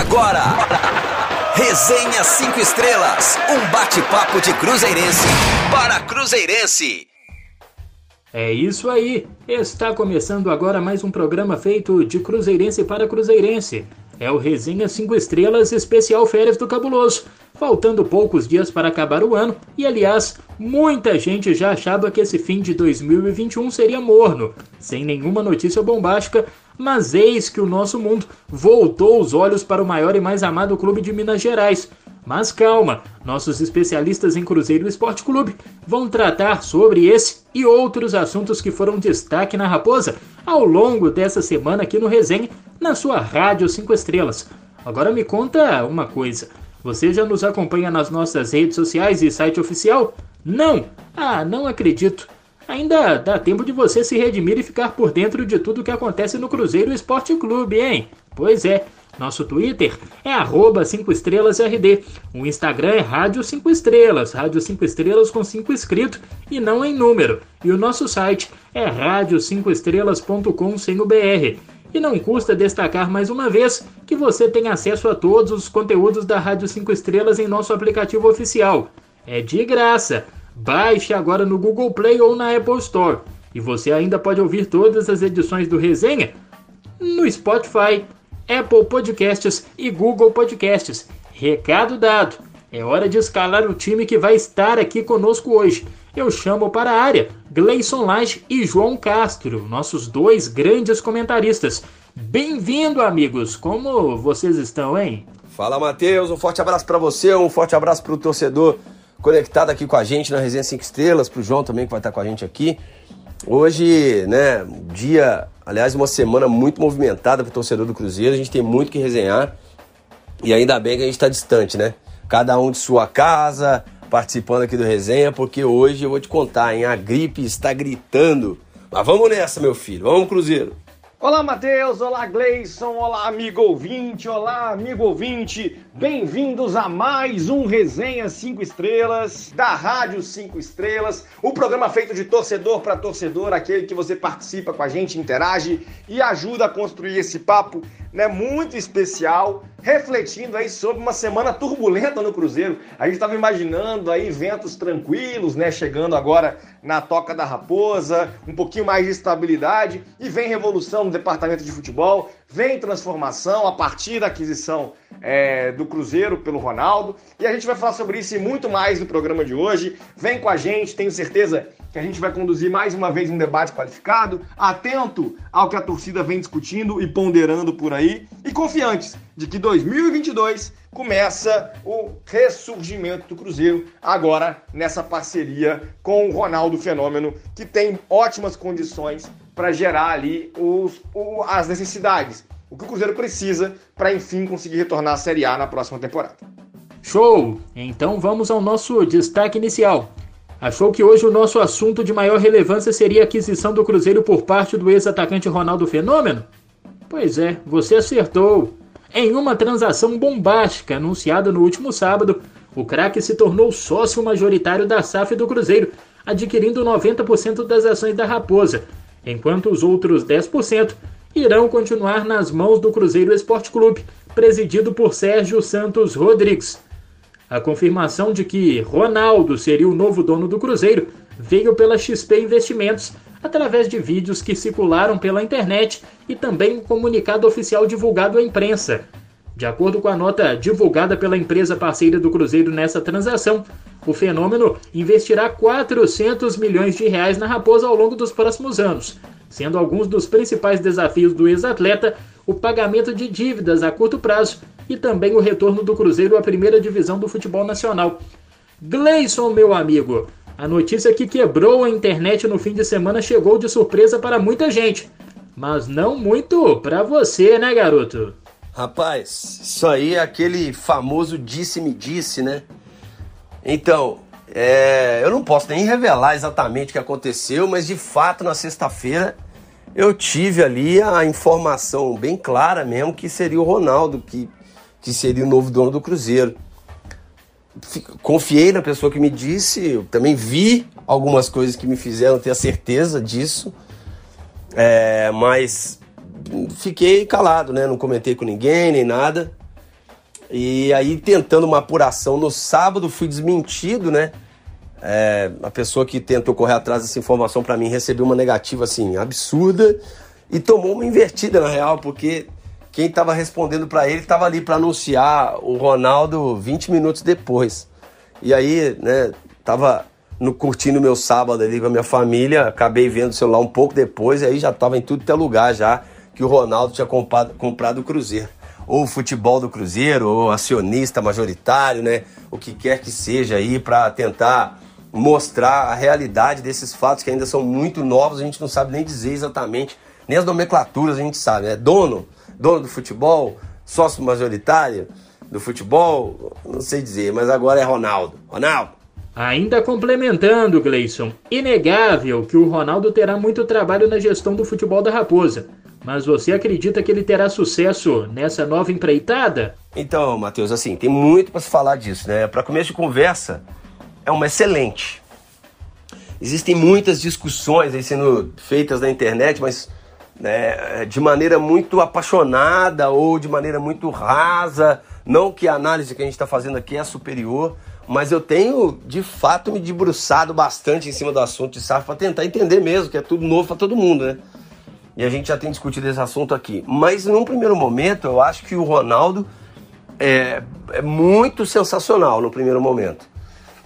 Agora, Resenha 5 Estrelas, um bate-papo de Cruzeirense para Cruzeirense. É isso aí, está começando agora mais um programa feito de Cruzeirense para Cruzeirense. É o Resenha 5 Estrelas Especial Férias do Cabuloso. Faltando poucos dias para acabar o ano, e aliás, muita gente já achava que esse fim de 2021 seria morno, sem nenhuma notícia bombástica, mas eis que o nosso mundo voltou os olhos para o maior e mais amado clube de Minas Gerais. Mas calma, nossos especialistas em Cruzeiro Esporte Clube vão tratar sobre esse e outros assuntos que foram destaque na Raposa ao longo dessa semana aqui no Resenha, na sua Rádio 5 Estrelas. Agora me conta uma coisa. Você já nos acompanha nas nossas redes sociais e site oficial? Não! Ah, não acredito. Ainda dá tempo de você se redimir e ficar por dentro de tudo que acontece no Cruzeiro Esporte Clube, hein? Pois é, nosso Twitter é arroba 5 estrelas RD. O Instagram é Rádio 5 Estrelas, Rádio 5 Estrelas com 5 escrito e não em número. E o nosso site é rádio5estrelas.com sem o BR. E não custa destacar mais uma vez que você tem acesso a todos os conteúdos da Rádio 5 Estrelas em nosso aplicativo oficial. É de graça. Baixe agora no Google Play ou na Apple Store. E você ainda pode ouvir todas as edições do Resenha no Spotify, Apple Podcasts e Google Podcasts. Recado dado. É hora de escalar o time que vai estar aqui conosco hoje. Eu chamo para a área Gleison Lage e João Castro, nossos dois grandes comentaristas. Bem-vindo, amigos! Como vocês estão, hein? Fala, Matheus. Um forte abraço para você, um forte abraço para o torcedor conectado aqui com a gente na Resenha 5 Estrelas, para o João também que vai estar com a gente aqui. Hoje, né, dia, aliás, uma semana muito movimentada para torcedor do Cruzeiro. A gente tem muito que resenhar e ainda bem que a gente está distante, né? Cada um de sua casa, participando aqui do resenha, porque hoje eu vou te contar, hein? A gripe está gritando. Mas vamos nessa, meu filho. Vamos, Cruzeiro. Olá, Matheus. Olá, Gleison. Olá, amigo ouvinte. Olá, amigo ouvinte. Bem-vindos a mais um Resenha 5 Estrelas, da Rádio 5 Estrelas. O programa feito de torcedor para torcedor, aquele que você participa com a gente, interage e ajuda a construir esse papo né, muito especial, refletindo aí sobre uma semana turbulenta no Cruzeiro. A gente estava imaginando aí ventos tranquilos, né, chegando agora na Toca da Raposa, um pouquinho mais de estabilidade e vem revolução no departamento de futebol, vem transformação a partir da aquisição é, do Cruzeiro pelo Ronaldo. E a gente vai falar sobre isso e muito mais no programa de hoje. Vem com a gente, tenho certeza que a gente vai conduzir mais uma vez um debate qualificado, atento ao que a torcida vem discutindo e ponderando por aí, e confiantes de que 2022 começa o ressurgimento do Cruzeiro, agora nessa parceria com o Ronaldo Fenômeno, que tem ótimas condições para gerar ali os, o, as necessidades, o que o Cruzeiro precisa para enfim conseguir retornar à Série A na próxima temporada. Show! Então vamos ao nosso destaque inicial. Achou que hoje o nosso assunto de maior relevância seria a aquisição do Cruzeiro por parte do ex-atacante Ronaldo Fenômeno? Pois é, você acertou. Em uma transação bombástica anunciada no último sábado, o craque se tornou sócio majoritário da SAF do Cruzeiro, adquirindo 90% das ações da Raposa, enquanto os outros 10% irão continuar nas mãos do Cruzeiro Esporte Clube, presidido por Sérgio Santos Rodrigues. A confirmação de que Ronaldo seria o novo dono do Cruzeiro veio pela XP Investimentos, através de vídeos que circularam pela internet e também um comunicado oficial divulgado à imprensa. De acordo com a nota divulgada pela empresa parceira do Cruzeiro nessa transação, o fenômeno investirá 400 milhões de reais na Raposa ao longo dos próximos anos, sendo alguns dos principais desafios do ex-atleta o pagamento de dívidas a curto prazo e também o retorno do Cruzeiro à primeira divisão do futebol nacional. Gleison, meu amigo, a notícia que quebrou a internet no fim de semana chegou de surpresa para muita gente, mas não muito para você, né, garoto? Rapaz, isso aí é aquele famoso disse-me disse, né? Então, é, eu não posso nem revelar exatamente o que aconteceu, mas de fato na sexta-feira eu tive ali a informação bem clara mesmo que seria o Ronaldo que que seria o novo dono do Cruzeiro. Confiei na pessoa que me disse, eu também vi algumas coisas que me fizeram ter a certeza disso, é, mas fiquei calado, né? Não comentei com ninguém nem nada. E aí, tentando uma apuração no sábado, fui desmentido, né? É, a pessoa que tentou correr atrás dessa informação para mim recebeu uma negativa assim absurda e tomou uma invertida na real, porque quem estava respondendo para ele estava ali para anunciar o Ronaldo 20 minutos depois. E aí, né, tava no curtindo meu sábado ali com a minha família, acabei vendo o celular um pouco depois e aí já tava em tudo que é lugar já que o Ronaldo tinha comprado, comprado o Cruzeiro. Ou o futebol do Cruzeiro, ou acionista majoritário, né? O que quer que seja aí para tentar mostrar a realidade desses fatos que ainda são muito novos, a gente não sabe nem dizer exatamente, nem as nomenclaturas a gente sabe, né? Dono, dono do futebol, sócio majoritário do futebol, não sei dizer, mas agora é Ronaldo. Ronaldo. Ainda complementando, Gleison, inegável que o Ronaldo terá muito trabalho na gestão do futebol da Raposa. Mas você acredita que ele terá sucesso nessa nova empreitada? Então, Matheus, assim, tem muito para se falar disso, né? Para começo de conversa, é uma excelente. Existem muitas discussões aí sendo feitas na internet, mas né, de maneira muito apaixonada ou de maneira muito rasa. Não que a análise que a gente está fazendo aqui é superior, mas eu tenho de fato me debruçado bastante em cima do assunto de SAF para tentar entender mesmo, que é tudo novo para todo mundo, né? E a gente já tem discutido esse assunto aqui. Mas num primeiro momento, eu acho que o Ronaldo é, é muito sensacional no primeiro momento.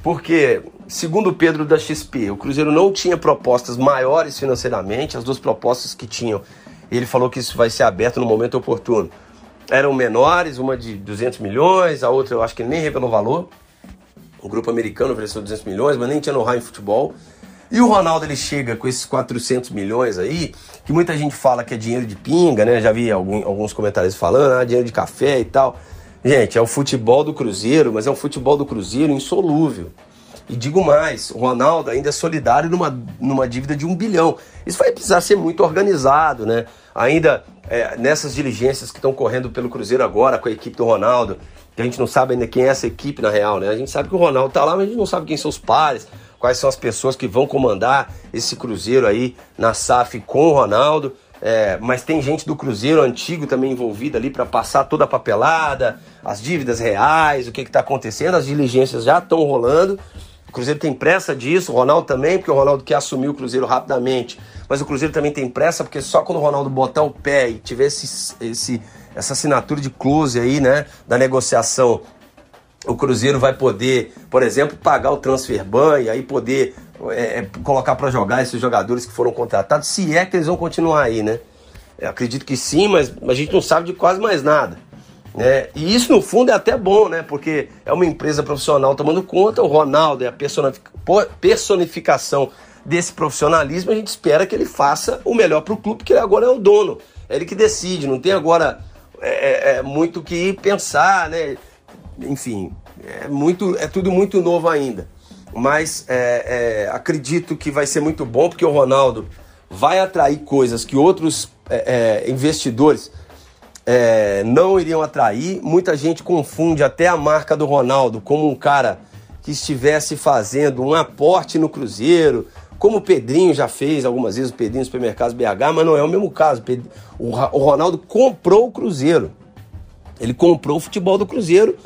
Porque, segundo o Pedro da XP, o Cruzeiro não tinha propostas maiores financeiramente, as duas propostas que tinham, ele falou que isso vai ser aberto no momento oportuno. Eram menores, uma de 200 milhões, a outra eu acho que nem revelou valor. O grupo americano ofereceu 200 milhões, mas nem tinha no em futebol. E o Ronaldo ele chega com esses 400 milhões aí, que muita gente fala que é dinheiro de pinga, né? Já vi algum, alguns comentários falando, ah, dinheiro de café e tal. Gente, é o futebol do Cruzeiro, mas é um futebol do Cruzeiro insolúvel. E digo mais, o Ronaldo ainda é solidário numa, numa dívida de um bilhão. Isso vai precisar ser muito organizado, né? Ainda é, nessas diligências que estão correndo pelo Cruzeiro agora com a equipe do Ronaldo, que a gente não sabe ainda quem é essa equipe na real, né? A gente sabe que o Ronaldo tá lá, mas a gente não sabe quem são os pares, quais são as pessoas que vão comandar esse Cruzeiro aí na SAF com o Ronaldo. É, mas tem gente do Cruzeiro antigo também envolvida ali para passar toda a papelada, as dívidas reais, o que está acontecendo, as diligências já estão rolando. O Cruzeiro tem pressa disso, o Ronaldo também, porque o Ronaldo quer assumir o Cruzeiro rapidamente. Mas o Cruzeiro também tem pressa, porque só quando o Ronaldo botar o pé e tiver esse, esse, essa assinatura de close aí, né, da negociação, o Cruzeiro vai poder, por exemplo, pagar o transfer ban e aí poder é, é, colocar para jogar esses jogadores que foram contratados, se é que eles vão continuar aí, né? Eu acredito que sim, mas a gente não sabe de quase mais nada. Né? E isso no fundo é até bom, né? Porque é uma empresa profissional tomando conta, o Ronaldo é a personificação desse profissionalismo, a gente espera que ele faça o melhor para o clube, porque ele agora é o dono, é ele que decide, não tem agora é, é, é muito que pensar, né? Enfim, é, muito, é tudo muito novo ainda mas é, é, acredito que vai ser muito bom porque o Ronaldo vai atrair coisas que outros é, é investidores é, não iriam atrair. Muita gente confunde até a marca do Ronaldo como um cara que estivesse fazendo um aporte no Cruzeiro, como o Pedrinho já fez algumas vezes, o Pedrinho Supermercados BH, mas não é o mesmo caso. O Ronaldo comprou o Cruzeiro. Ele comprou o futebol do Cruzeiro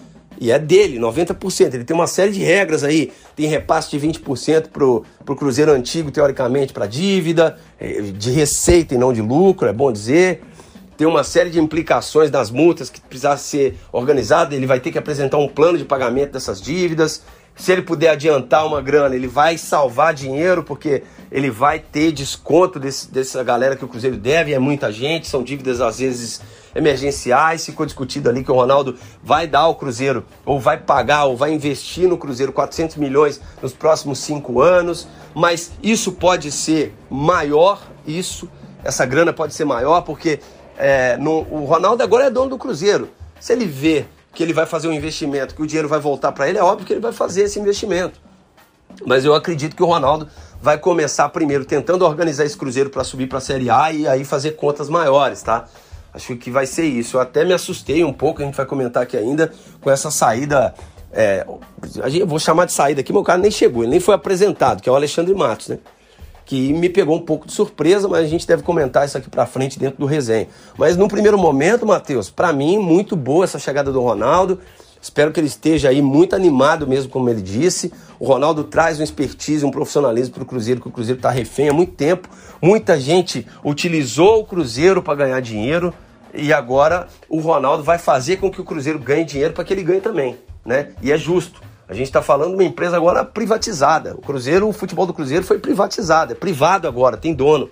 e é dele, 90%. Ele tem uma série de regras aí. Tem repasse de 20% para o Cruzeiro antigo, teoricamente, para dívida, é, de receita e não de lucro, é bom dizer. Tem uma série de implicações das multas que precisar ser organizada. Ele vai ter que apresentar um plano de pagamento dessas dívidas. Se ele puder adiantar uma grana, ele vai salvar dinheiro, porque ele vai ter desconto desse, dessa galera que o Cruzeiro deve, é muita gente, são dívidas às vezes emergenciais. Ficou discutido ali que o Ronaldo vai dar ao Cruzeiro, ou vai pagar, ou vai investir no Cruzeiro 400 milhões nos próximos cinco anos. Mas isso pode ser maior, isso, essa grana pode ser maior, porque é, no, o Ronaldo agora é dono do Cruzeiro. Se ele vê que ele vai fazer um investimento, que o dinheiro vai voltar para ele, é óbvio que ele vai fazer esse investimento. Mas eu acredito que o Ronaldo vai começar primeiro tentando organizar esse Cruzeiro para subir para a Série A e aí fazer contas maiores, tá? Acho que vai ser isso. Eu até me assustei um pouco, a gente vai comentar aqui ainda, com essa saída. É, eu vou chamar de saída aqui, o cara nem chegou, ele nem foi apresentado, que é o Alexandre Matos, né? que me pegou um pouco de surpresa, mas a gente deve comentar isso aqui para frente dentro do resenha. Mas no primeiro momento, Matheus, para mim, muito boa essa chegada do Ronaldo. Espero que ele esteja aí muito animado mesmo, como ele disse. O Ronaldo traz um expertise, um profissionalismo para o Cruzeiro, que o Cruzeiro está refém há muito tempo. Muita gente utilizou o Cruzeiro para ganhar dinheiro e agora o Ronaldo vai fazer com que o Cruzeiro ganhe dinheiro para que ele ganhe também, né? E é justo. A gente está falando de uma empresa agora privatizada. O Cruzeiro, o futebol do Cruzeiro foi privatizado, é privado agora, tem dono.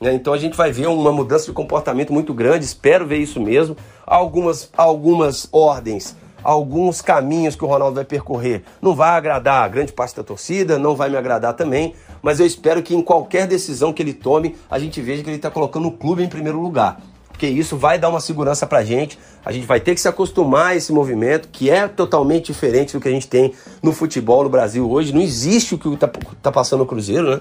Né? Então a gente vai ver uma mudança de comportamento muito grande, espero ver isso mesmo. Algumas, algumas ordens, alguns caminhos que o Ronaldo vai percorrer não vai agradar a grande parte da torcida, não vai me agradar também, mas eu espero que em qualquer decisão que ele tome, a gente veja que ele está colocando o clube em primeiro lugar porque isso vai dar uma segurança para a gente. A gente vai ter que se acostumar a esse movimento, que é totalmente diferente do que a gente tem no futebol no Brasil hoje. Não existe o que está tá passando no Cruzeiro, né?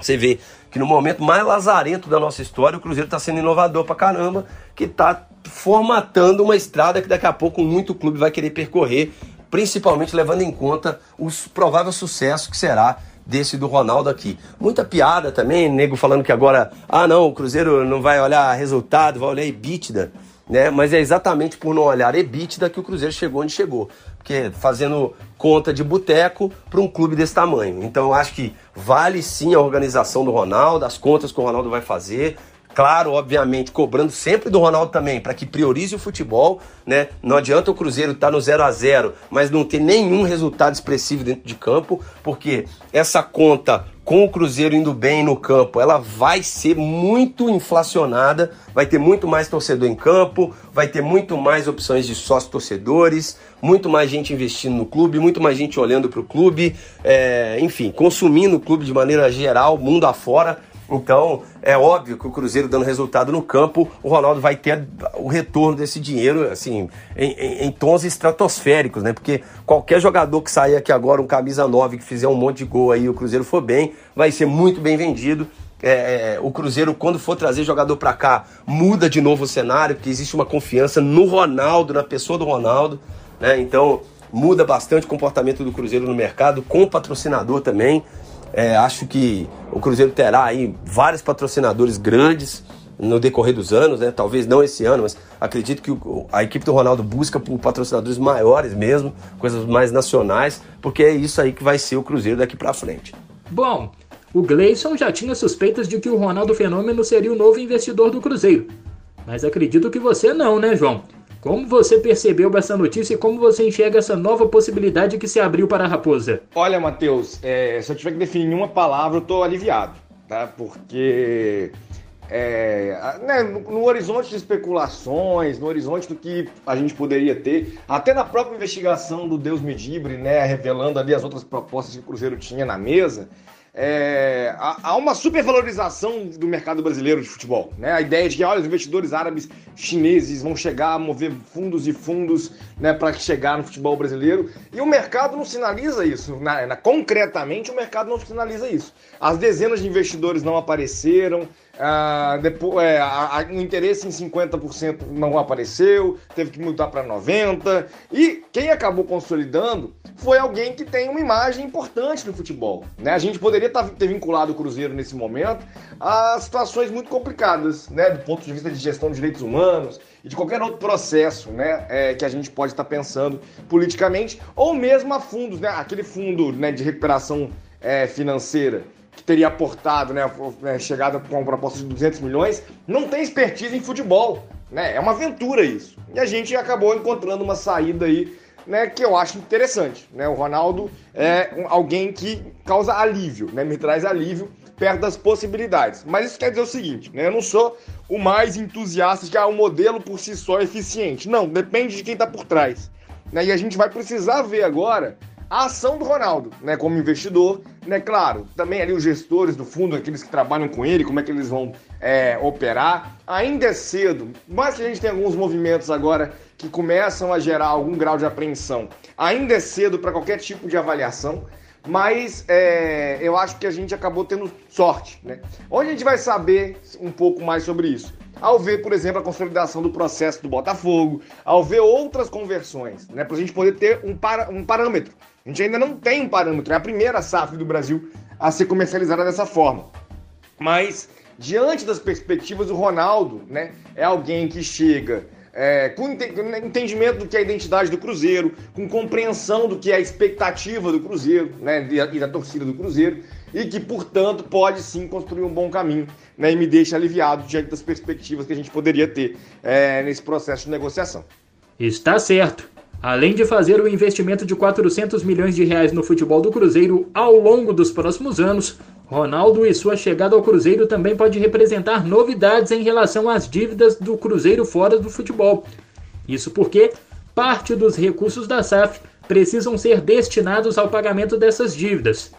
Você vê que no momento mais lazarento da nossa história, o Cruzeiro está sendo inovador para caramba, que está formatando uma estrada que daqui a pouco muito clube vai querer percorrer, principalmente levando em conta o provável sucesso que será desse do Ronaldo aqui. Muita piada também, nego falando que agora, ah não, o Cruzeiro não vai olhar resultado, vai olhar EBITDA, né? Mas é exatamente por não olhar EBITDA que o Cruzeiro chegou onde chegou. Porque fazendo conta de boteco para um clube desse tamanho. Então eu acho que vale sim a organização do Ronaldo, as contas que o Ronaldo vai fazer, Claro, obviamente, cobrando sempre do Ronaldo também, para que priorize o futebol, né? Não adianta o Cruzeiro estar tá no 0 a 0 mas não ter nenhum resultado expressivo dentro de campo, porque essa conta com o Cruzeiro indo bem no campo, ela vai ser muito inflacionada, vai ter muito mais torcedor em campo, vai ter muito mais opções de sócios torcedores, muito mais gente investindo no clube, muito mais gente olhando para o clube, é, enfim, consumindo o clube de maneira geral, mundo afora. Então, é óbvio que o Cruzeiro dando resultado no campo, o Ronaldo vai ter o retorno desse dinheiro, assim, em, em, em tons estratosféricos, né? Porque qualquer jogador que sair aqui agora, um camisa 9, que fizer um monte de gol aí, o Cruzeiro for bem, vai ser muito bem vendido. É, é o Cruzeiro, quando for trazer jogador para cá, muda de novo o cenário, porque existe uma confiança no Ronaldo, na pessoa do Ronaldo, né? Então, muda bastante o comportamento do Cruzeiro no mercado, com o patrocinador também. É, acho que o Cruzeiro terá aí vários patrocinadores grandes no decorrer dos anos, né? Talvez não esse ano, mas acredito que a equipe do Ronaldo busca por patrocinadores maiores mesmo, coisas mais nacionais, porque é isso aí que vai ser o Cruzeiro daqui para frente. Bom, o Gleison já tinha suspeitas de que o Ronaldo Fenômeno seria o novo investidor do Cruzeiro. Mas acredito que você não, né, João? Como você percebeu essa notícia e como você enxerga essa nova possibilidade que se abriu para a Raposa? Olha, Matheus, é, se eu tiver que definir uma palavra, eu estou aliviado, tá? Porque é, né, no, no, horizonte de especulações, no horizonte do que a gente poderia ter, até na própria investigação do Deus Medibre, né, revelando ali as outras propostas que o Cruzeiro tinha na mesa, é, há uma supervalorização do mercado brasileiro de futebol. Né? A ideia de que olha, os investidores árabes chineses vão chegar a mover fundos e fundos né, para chegar no futebol brasileiro. E o mercado não sinaliza isso. Na, na, concretamente, o mercado não sinaliza isso. As dezenas de investidores não apareceram, ah, depois, é, a, a, o interesse em 50% não apareceu, teve que mudar para 90%. E quem acabou consolidando foi alguém que tem uma imagem importante no futebol. Né? A gente poderia tá, ter vinculado o Cruzeiro nesse momento a situações muito complicadas, né? do ponto de vista de gestão de direitos humanos e de qualquer outro processo né? É, que a gente pode estar pensando politicamente, ou mesmo a fundos, né? aquele fundo né, de recuperação é, financeira teria aportado, né, é, chegado com uma proposta de 200 milhões, não tem expertise em futebol. Né? É uma aventura isso. E a gente acabou encontrando uma saída aí né, que eu acho interessante. Né? O Ronaldo é alguém que causa alívio, né? me traz alívio perto das possibilidades. Mas isso quer dizer o seguinte, né? eu não sou o mais entusiasta de que ah, o modelo por si só é eficiente. Não, depende de quem está por trás. Né? E a gente vai precisar ver agora a ação do Ronaldo, né, como investidor, né, claro, também ali os gestores do fundo, aqueles que trabalham com ele, como é que eles vão é, operar. Ainda é cedo, mas que a gente tem alguns movimentos agora que começam a gerar algum grau de apreensão. Ainda é cedo para qualquer tipo de avaliação, mas é, eu acho que a gente acabou tendo sorte, né? Onde a gente vai saber um pouco mais sobre isso? Ao ver, por exemplo, a consolidação do processo do Botafogo, ao ver outras conversões, né? Para a gente poder ter um, para, um parâmetro a gente ainda não tem um parâmetro, é a primeira SAF do Brasil a ser comercializada dessa forma. Mas diante das perspectivas, o Ronaldo, né, é alguém que chega é, com entendimento do que é a identidade do Cruzeiro, com compreensão do que é a expectativa do Cruzeiro, né, e da torcida do Cruzeiro, e que, portanto, pode sim construir um bom caminho, né, e me deixa aliviado diante das perspectivas que a gente poderia ter é, nesse processo de negociação. Está certo. Além de fazer o investimento de 400 milhões de reais no futebol do Cruzeiro ao longo dos próximos anos, Ronaldo e sua chegada ao Cruzeiro também pode representar novidades em relação às dívidas do Cruzeiro fora do futebol. Isso porque parte dos recursos da SAF precisam ser destinados ao pagamento dessas dívidas.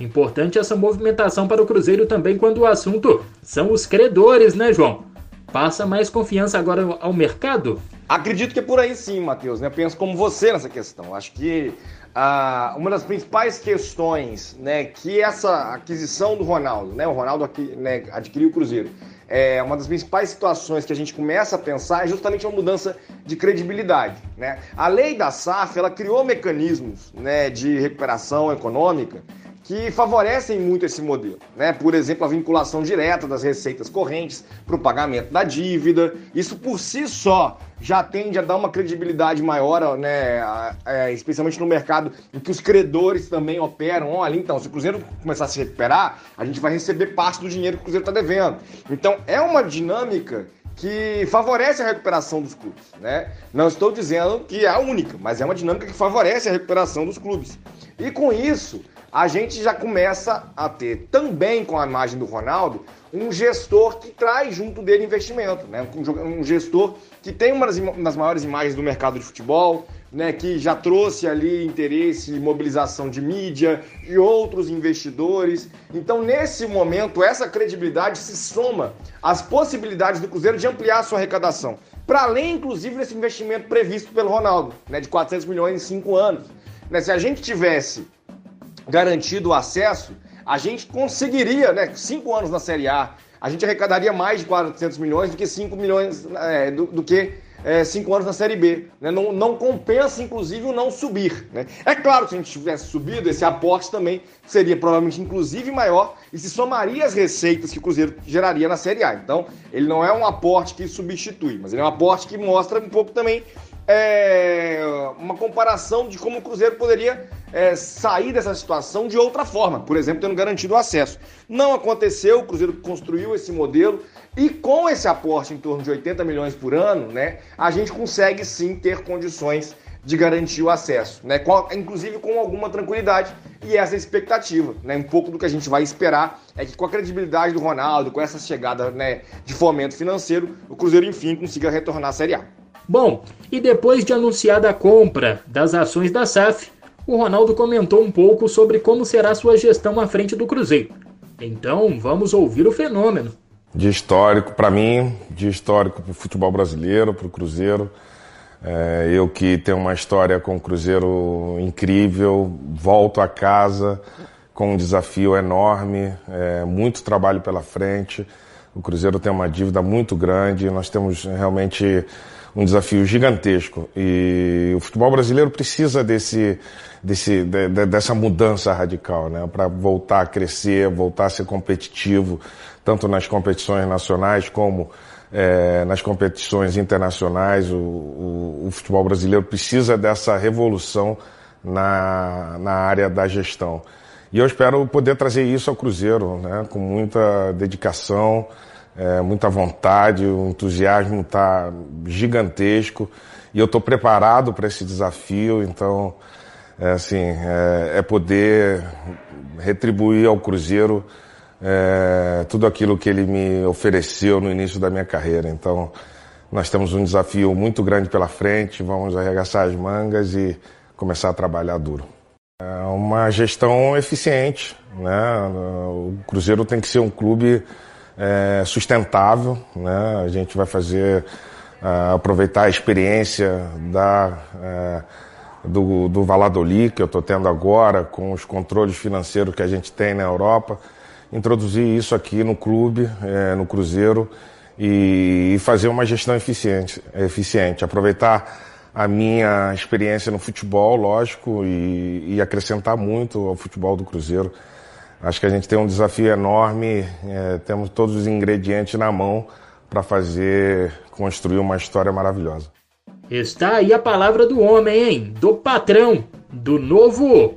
Importante essa movimentação para o Cruzeiro também quando o assunto são os credores, né, João? Passa mais confiança agora ao mercado? Acredito que é por aí sim, Matheus. Né? Penso como você nessa questão. Acho que ah, uma das principais questões né, que essa aquisição do Ronaldo, né, o Ronaldo aqui, né, adquiriu o Cruzeiro, é uma das principais situações que a gente começa a pensar é justamente uma mudança de credibilidade. Né? A lei da SAF ela criou mecanismos né, de recuperação econômica que favorecem muito esse modelo. Né? Por exemplo, a vinculação direta das receitas correntes para o pagamento da dívida. Isso por si só já tende a dar uma credibilidade maior, né? É, especialmente no mercado em que os credores também operam. Olha, então, se o Cruzeiro começar a se recuperar, a gente vai receber parte do dinheiro que o Cruzeiro está devendo. Então, é uma dinâmica que favorece a recuperação dos clubes, né? Não estou dizendo que é a única, mas é uma dinâmica que favorece a recuperação dos clubes. E com isso, a gente já começa a ter também com a imagem do Ronaldo um gestor que traz junto dele investimento, né? Um gestor que tem uma das maiores imagens do mercado de futebol, né? Que já trouxe ali interesse e mobilização de mídia e outros investidores. Então, nesse momento, essa credibilidade se soma às possibilidades do Cruzeiro de ampliar sua arrecadação. Para além, inclusive, desse investimento previsto pelo Ronaldo, né? De 400 milhões em cinco anos. Né? Se a gente tivesse garantido o acesso, a gente conseguiria, né, cinco anos na Série A, a gente arrecadaria mais de 400 milhões do que 5 milhões, é, do, do, que é, cinco anos na Série B. Né? Não, não, compensa, inclusive, o não subir. Né? É claro que se a gente tivesse subido, esse aporte também seria provavelmente, inclusive, maior e se somaria as receitas que o Cruzeiro geraria na Série A. Então, ele não é um aporte que substitui, mas ele é um aporte que mostra um pouco também é, uma comparação de como o Cruzeiro poderia é, sair dessa situação de outra forma, por exemplo, tendo garantido o acesso. Não aconteceu, o Cruzeiro construiu esse modelo e com esse aporte em torno de 80 milhões por ano, né, a gente consegue sim ter condições de garantir o acesso, né, com, inclusive com alguma tranquilidade e essa é a expectativa, né, um pouco do que a gente vai esperar é que com a credibilidade do Ronaldo, com essa chegada né, de fomento financeiro, o Cruzeiro enfim consiga retornar à Série A. Bom, e depois de anunciada a compra das ações da SAF, o Ronaldo comentou um pouco sobre como será sua gestão à frente do Cruzeiro. Então, vamos ouvir o fenômeno. De histórico para mim, de histórico para o futebol brasileiro, para o Cruzeiro. É, eu que tenho uma história com o Cruzeiro incrível, volto a casa com um desafio enorme, é, muito trabalho pela frente. O Cruzeiro tem uma dívida muito grande, nós temos realmente um desafio gigantesco e o futebol brasileiro precisa desse, desse, de, de, dessa mudança radical, né? Para voltar a crescer, voltar a ser competitivo, tanto nas competições nacionais como é, nas competições internacionais. O, o, o, futebol brasileiro precisa dessa revolução na, na área da gestão. E eu espero poder trazer isso ao Cruzeiro, né? Com muita dedicação é, muita vontade, o entusiasmo está gigantesco e eu estou preparado para esse desafio. Então, é, assim, é, é, poder retribuir ao Cruzeiro é, tudo aquilo que ele me ofereceu no início da minha carreira. Então, nós temos um desafio muito grande pela frente. Vamos arregaçar as mangas e começar a trabalhar duro. É uma gestão eficiente, né? O Cruzeiro tem que ser um clube é, sustentável. Né? A gente vai fazer, uh, aproveitar a experiência da, uh, do, do Valladolid, que eu estou tendo agora, com os controles financeiros que a gente tem na Europa, introduzir isso aqui no clube, é, no Cruzeiro, e, e, fazer uma gestão eficiente, eficiente. Aproveitar a minha experiência no futebol, lógico, e, e acrescentar muito ao futebol do Cruzeiro Acho que a gente tem um desafio enorme, é, temos todos os ingredientes na mão para fazer, construir uma história maravilhosa. Está aí a palavra do homem, hein? Do patrão, do novo,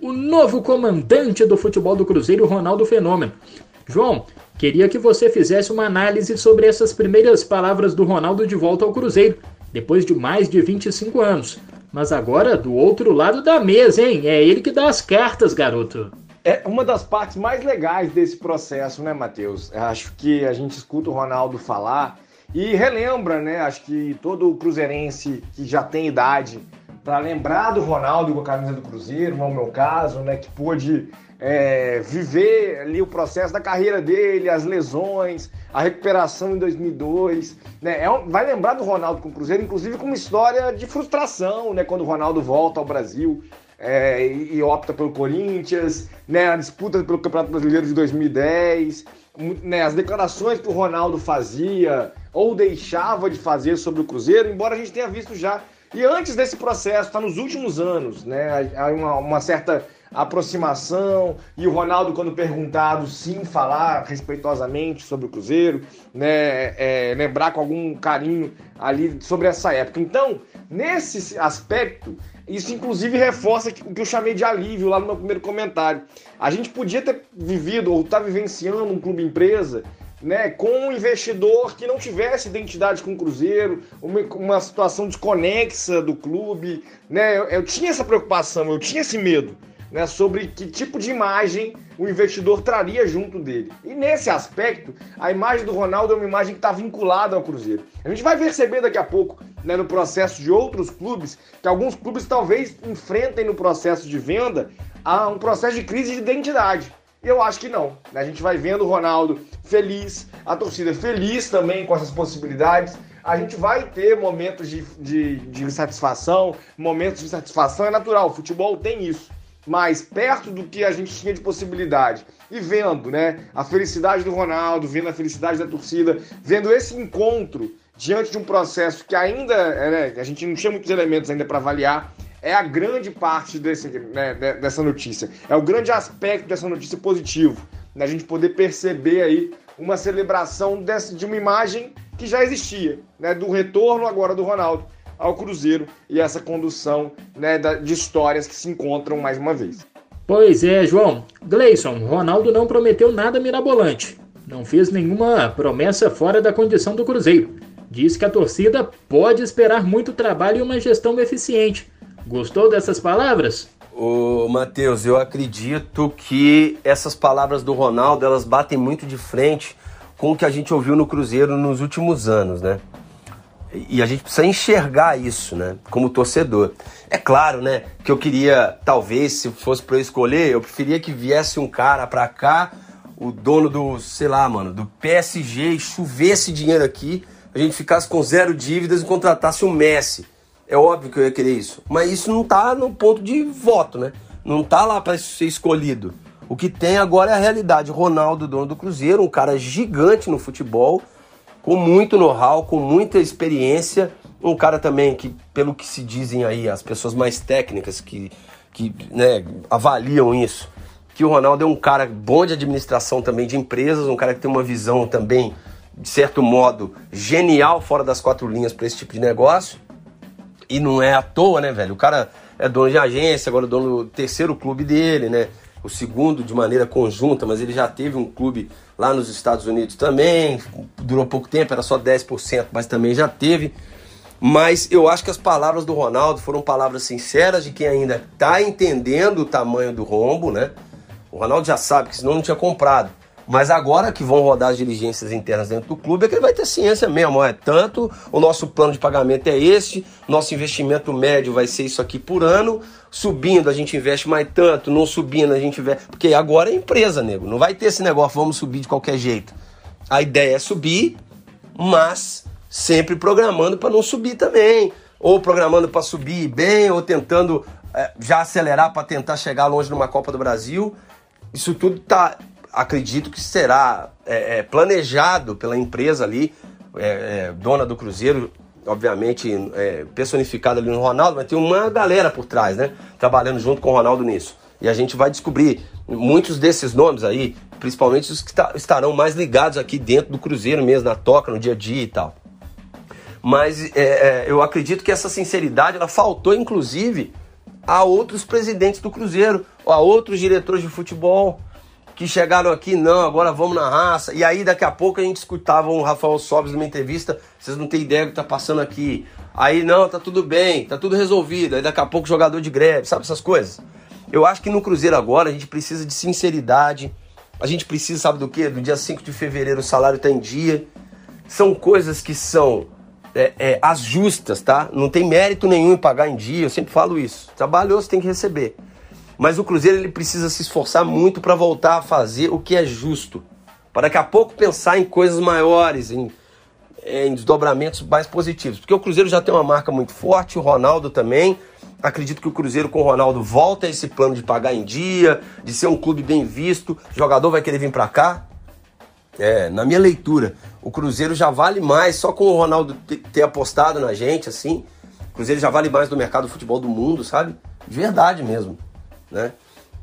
o novo comandante do futebol do Cruzeiro, Ronaldo Fenômeno. João, queria que você fizesse uma análise sobre essas primeiras palavras do Ronaldo de volta ao Cruzeiro, depois de mais de 25 anos. Mas agora do outro lado da mesa, hein? É ele que dá as cartas, garoto. É uma das partes mais legais desse processo, né, Matheus? Acho que a gente escuta o Ronaldo falar e relembra, né? Acho que todo cruzeirense que já tem idade para lembrar do Ronaldo com a camisa do Cruzeiro, no meu caso, né? Que pôde é, viver ali o processo da carreira dele, as lesões, a recuperação em 2002. Né? É, vai lembrar do Ronaldo com o Cruzeiro, inclusive com uma história de frustração, né? Quando o Ronaldo volta ao Brasil. É, e, opta pelo Corinthians, né, a disputa pelo Campeonato Brasileiro de 2010, né, as declarações que o Ronaldo fazia, ou deixava de fazer sobre o Cruzeiro, embora a gente tenha visto já. E antes desse processo, está nos últimos anos, né? Uma, uma, certa aproximação e o Ronaldo, quando perguntado, sim falar respeitosamente sobre o Cruzeiro, né? É, lembrar com algum carinho ali sobre essa época. Então, nesse aspecto, isso inclusive reforça o que eu chamei de alívio lá no meu primeiro comentário. A gente podia ter vivido ou estar tá vivenciando um clube empresa né, com um investidor que não tivesse identidade com o Cruzeiro, uma, uma situação desconexa do clube, né? Eu, eu, tinha essa preocupação, eu tinha esse medo, né, sobre que tipo de imagem o investidor traria junto dele. E nesse aspecto, a imagem do Ronaldo é uma imagem que está vinculada ao Cruzeiro. A gente vai perceber daqui a pouco, né, no processo de outros clubes, que alguns clubes talvez enfrentem no processo de venda a um processo de crise de identidade. Eu acho que não. Né? A gente vai vendo o Ronaldo feliz, a torcida feliz também com essas possibilidades. A gente vai ter momentos de, de, de insatisfação, momentos de insatisfação é natural, o futebol tem isso. Mas perto do que a gente tinha de possibilidade e vendo né, a felicidade do Ronaldo, vendo a felicidade da torcida, vendo esse encontro diante de um processo que ainda é, né, a gente não tinha muitos elementos ainda para avaliar, é a grande parte desse, né, dessa notícia. É o grande aspecto dessa notícia positivo. Né, a gente poder perceber aí uma celebração desse, de uma imagem que já existia, né, do retorno agora do Ronaldo ao Cruzeiro e essa condução né, de histórias que se encontram mais uma vez. Pois é, João. Gleison, Ronaldo não prometeu nada mirabolante. Não fez nenhuma promessa fora da condição do Cruzeiro. Diz que a torcida pode esperar muito trabalho e uma gestão eficiente. Gostou dessas palavras? Ô, Matheus, eu acredito que essas palavras do Ronaldo, elas batem muito de frente com o que a gente ouviu no Cruzeiro nos últimos anos, né? E a gente precisa enxergar isso, né? Como torcedor. É claro, né? Que eu queria, talvez, se fosse para eu escolher, eu preferia que viesse um cara pra cá, o dono do, sei lá, mano, do PSG, e chovesse dinheiro aqui, a gente ficasse com zero dívidas e contratasse um Messi é óbvio que eu ia querer isso. Mas isso não tá no ponto de voto, né? Não tá lá para ser escolhido. O que tem agora é a realidade. Ronaldo, dono do Cruzeiro, um cara gigante no futebol, com muito know-how, com muita experiência. Um cara também que, pelo que se dizem aí, as pessoas mais técnicas que, que né, avaliam isso, que o Ronaldo é um cara bom de administração também de empresas, um cara que tem uma visão também, de certo modo, genial fora das quatro linhas para esse tipo de negócio. E não é à toa, né, velho? O cara é dono de agência, agora é dono do terceiro clube dele, né? O segundo de maneira conjunta, mas ele já teve um clube lá nos Estados Unidos também. Durou pouco tempo, era só 10%, mas também já teve. Mas eu acho que as palavras do Ronaldo foram palavras sinceras de quem ainda está entendendo o tamanho do rombo, né? O Ronaldo já sabe que senão não tinha comprado. Mas agora que vão rodar as diligências internas dentro do clube, é que ele vai ter ciência mesmo. É tanto, o nosso plano de pagamento é este, nosso investimento médio vai ser isso aqui por ano. Subindo, a gente investe mais tanto, não subindo, a gente investe. Porque agora é empresa, nego. Não vai ter esse negócio, vamos subir de qualquer jeito. A ideia é subir, mas sempre programando para não subir também. Ou programando para subir bem, ou tentando é, já acelerar para tentar chegar longe numa Copa do Brasil. Isso tudo tá acredito que será é, é, planejado pela empresa ali, é, é dona do Cruzeiro, obviamente é, personificada ali no Ronaldo, mas tem uma galera por trás, né? Trabalhando junto com o Ronaldo nisso. E a gente vai descobrir muitos desses nomes aí, principalmente os que estarão mais ligados aqui dentro do Cruzeiro mesmo, na toca, no dia a dia e tal. Mas é, é, eu acredito que essa sinceridade ela faltou, inclusive, a outros presidentes do Cruzeiro, a outros diretores de futebol que chegaram aqui, não, agora vamos na raça. E aí daqui a pouco a gente escutava o Rafael Sobres numa entrevista, vocês não têm ideia do que tá passando aqui. Aí não, tá tudo bem, tá tudo resolvido. Aí daqui a pouco jogador de greve, sabe essas coisas? Eu acho que no Cruzeiro agora a gente precisa de sinceridade. A gente precisa, sabe do que? Do dia 5 de fevereiro o salário tá em dia. São coisas que são é, é, as justas, tá? Não tem mérito nenhum em pagar em dia, eu sempre falo isso. Trabalhou, você tem que receber. Mas o Cruzeiro ele precisa se esforçar muito para voltar a fazer o que é justo. Para daqui a pouco pensar em coisas maiores, em, em desdobramentos mais positivos. Porque o Cruzeiro já tem uma marca muito forte, o Ronaldo também. Acredito que o Cruzeiro com o Ronaldo volta a esse plano de pagar em dia, de ser um clube bem visto. O jogador vai querer vir para cá. É, na minha leitura, o Cruzeiro já vale mais só com o Ronaldo ter apostado na gente, assim. O Cruzeiro já vale mais do mercado do futebol do mundo, sabe? De verdade mesmo, né?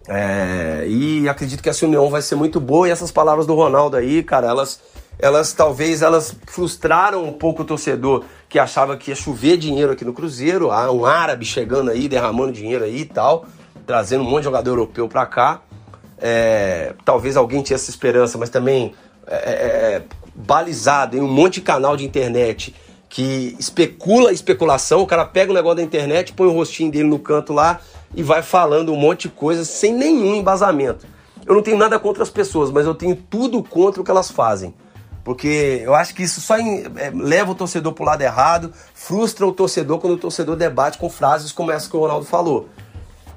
É, e acredito que essa união vai ser muito boa e essas palavras do Ronaldo aí, cara, elas, elas talvez elas frustraram um pouco o torcedor que achava que ia chover dinheiro aqui no Cruzeiro, um árabe chegando aí, derramando dinheiro aí e tal, trazendo um monte de jogador europeu para cá. É, talvez alguém tinha essa esperança, mas também é, é, é, balizado em um monte de canal de internet que especula especulação, o cara pega o negócio da internet, põe o rostinho dele no canto lá e vai falando um monte de coisa sem nenhum embasamento. Eu não tenho nada contra as pessoas, mas eu tenho tudo contra o que elas fazem. Porque eu acho que isso só é, leva o torcedor para o lado errado, frustra o torcedor quando o torcedor debate com frases como essa que o Ronaldo falou.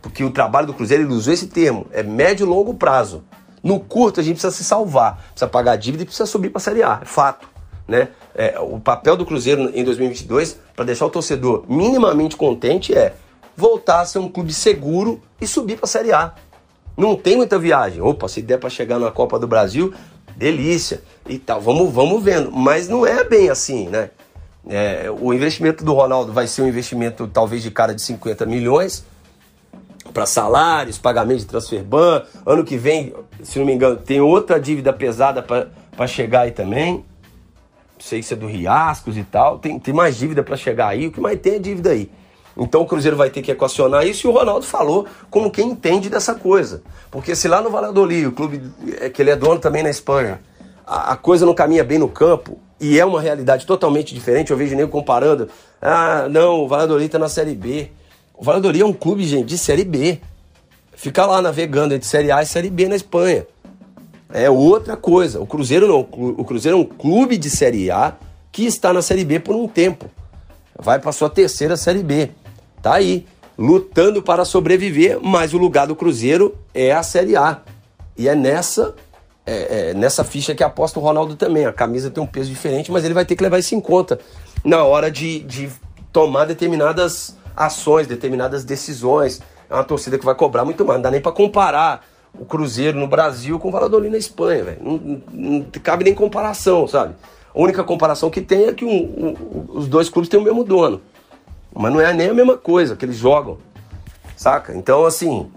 Porque o trabalho do Cruzeiro, ele usou esse termo, é médio e longo prazo. No curto, a gente precisa se salvar, precisa pagar a dívida e precisa subir para a Série A, é fato. Né? É, o papel do Cruzeiro em 2022, para deixar o torcedor minimamente contente, é voltar a ser um clube seguro e subir para a Série A. Não tem muita viagem. Opa, se der para chegar na Copa do Brasil, delícia e tal. Vamos, vamos vendo. Mas não é bem assim, né? É, o investimento do Ronaldo vai ser um investimento talvez de cara de 50 milhões para salários, pagamento de transfer ban. Ano que vem, se não me engano, tem outra dívida pesada para chegar aí também. Não sei se é do Riascos e tal. Tem, tem mais dívida para chegar aí. O que mais tem é dívida aí. Então o Cruzeiro vai ter que equacionar isso e o Ronaldo falou como quem entende dessa coisa. Porque se lá no Valladolid, o clube é, que ele é dono também na Espanha, a, coisa não caminha bem no campo e é uma realidade totalmente diferente, eu vejo nem comparando. Ah, não, o Valladolid está na Série B. O Valladolid é um clube, gente, de Série B. Fica lá navegando entre Série A e Série B na Espanha. É outra coisa. O Cruzeiro não. O Cruzeiro é um clube de Série A que está na Série B por um tempo. Vai para sua terceira Série B. Tá aí, lutando para sobreviver, mas o lugar do Cruzeiro é a Série A. E é nessa é, é, nessa ficha que aposta o Ronaldo também. A camisa tem um peso diferente, mas ele vai ter que levar isso em conta na hora de, de tomar determinadas ações, determinadas decisões. É uma torcida que vai cobrar muito mais. Não dá nem para comparar o Cruzeiro no Brasil com o Valladolid na Espanha, velho. Não, não, não, cabe nem comparação, sabe? A única comparação que tem é que um, um, os dois clubes têm o mesmo dono. Mas não é nem a mesma coisa que eles jogam, saca? Então, assim,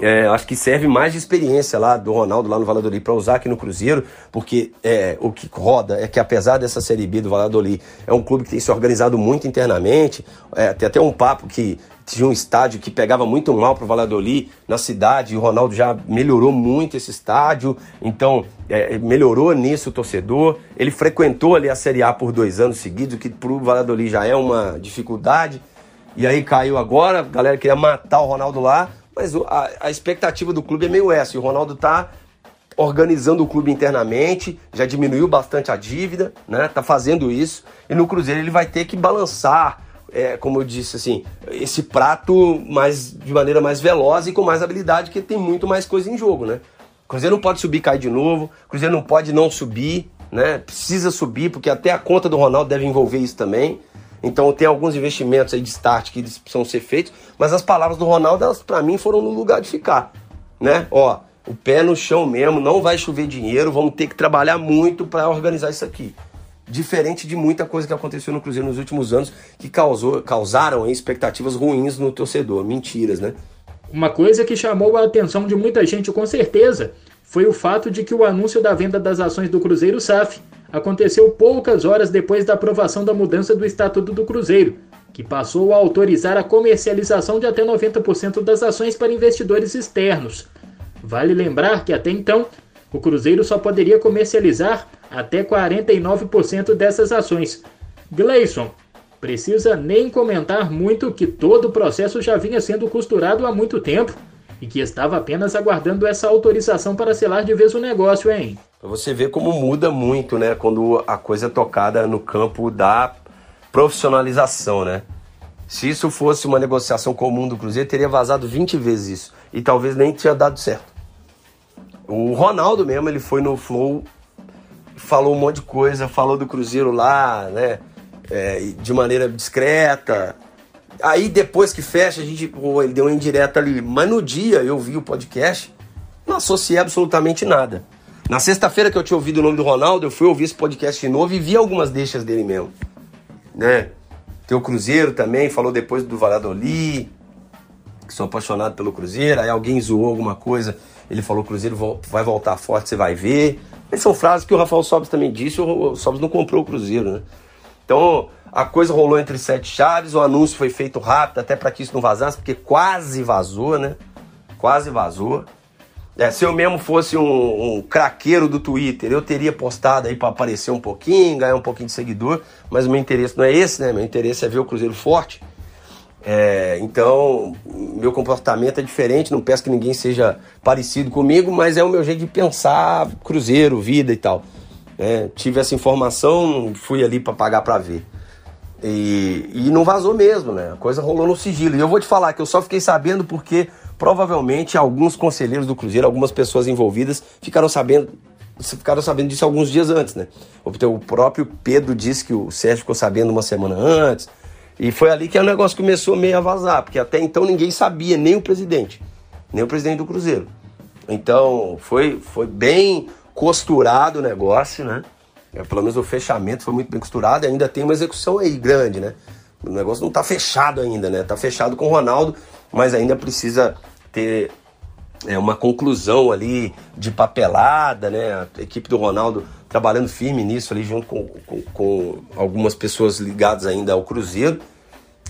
é, acho que serve mais de experiência lá do Ronaldo lá no Valladolid para usar aqui no Cruzeiro, porque é, o que roda é que apesar dessa Série B do Valladolid, é um clube que tem se organizado muito internamente, é, tem até um papo que tinha um estádio que pegava muito mal para o Valladolid na cidade, e o Ronaldo já melhorou muito esse estádio, então é, melhorou nisso o torcedor, ele frequentou ali a Série A por dois anos seguidos, que para o Valladolid já é uma dificuldade, e aí caiu agora, a galera queria matar o Ronaldo lá, mas a, a expectativa do clube é meio essa. E o Ronaldo tá organizando o clube internamente, já diminuiu bastante a dívida, né? Tá fazendo isso. E no Cruzeiro ele vai ter que balançar, é, como eu disse assim, esse prato mais de maneira mais veloz e com mais habilidade, porque tem muito mais coisa em jogo, né? Cruzeiro não pode subir e cair de novo, Cruzeiro não pode não subir, né? Precisa subir, porque até a conta do Ronaldo deve envolver isso também. Então tem alguns investimentos aí de start que precisam ser feitos, mas as palavras do Ronaldo, elas para mim foram no lugar de ficar, né? Ó, o pé no chão mesmo, não vai chover dinheiro, vamos ter que trabalhar muito para organizar isso aqui. Diferente de muita coisa que aconteceu no Cruzeiro nos últimos anos, que causou, causaram expectativas ruins no torcedor, mentiras, né? Uma coisa que chamou a atenção de muita gente com certeza foi o fato de que o anúncio da venda das ações do Cruzeiro SAF aconteceu poucas horas depois da aprovação da mudança do Estatuto do Cruzeiro, que passou a autorizar a comercialização de até 90% das ações para investidores externos. Vale lembrar que até então o Cruzeiro só poderia comercializar até 49% dessas ações. Gleison, precisa nem comentar muito que todo o processo já vinha sendo costurado há muito tempo e que estava apenas aguardando essa autorização para selar de vez o negócio, hein? Você vê como muda muito, né, quando a coisa é tocada no campo da profissionalização, né? Se isso fosse uma negociação comum do Cruzeiro, teria vazado 20 vezes isso e talvez nem tinha dado certo. O Ronaldo mesmo, ele foi no Flow, falou um monte de coisa, falou do Cruzeiro lá, né? É, de maneira discreta. Aí depois que fecha, a gente, pô, ele deu uma indireta ali. Mas no dia eu vi o podcast, não associei absolutamente nada. Na sexta-feira que eu tinha ouvido o nome do Ronaldo, eu fui ouvir esse podcast de novo e vi algumas deixas dele mesmo. Né? Tem o Cruzeiro também, falou depois do Valladolid, que sou apaixonado pelo Cruzeiro. Aí alguém zoou alguma coisa, ele falou: Cruzeiro vai voltar forte, você vai ver. Essas são frases que o Rafael Sobes também disse, o Sobes não comprou o Cruzeiro, né? Então a coisa rolou entre sete chaves, o anúncio foi feito rápido, até para que isso não vazasse, porque quase vazou, né? Quase vazou. É, se eu mesmo fosse um, um craqueiro do Twitter, eu teria postado aí para aparecer um pouquinho, ganhar um pouquinho de seguidor, mas o meu interesse não é esse, né? Meu interesse é ver o Cruzeiro forte. É, então, meu comportamento é diferente, não peço que ninguém seja parecido comigo, mas é o meu jeito de pensar Cruzeiro, vida e tal. É, tive essa informação, fui ali para pagar para ver. E, e não vazou mesmo, né? A coisa rolou no sigilo. E eu vou te falar que eu só fiquei sabendo porque provavelmente alguns conselheiros do Cruzeiro, algumas pessoas envolvidas, ficaram sabendo, ficaram sabendo disso alguns dias antes, né? O próprio Pedro disse que o Sérgio ficou sabendo uma semana antes. E foi ali que o negócio começou meio a vazar, porque até então ninguém sabia, nem o presidente, nem o presidente do Cruzeiro. Então foi, foi bem costurado o negócio, né? É, pelo menos o fechamento foi muito bem costurado ainda tem uma execução aí grande, né? O negócio não está fechado ainda, né? Tá fechado com o Ronaldo, mas ainda precisa ter é, uma conclusão ali de papelada, né? A equipe do Ronaldo trabalhando firme nisso ali, junto com, com, com algumas pessoas ligadas ainda ao Cruzeiro.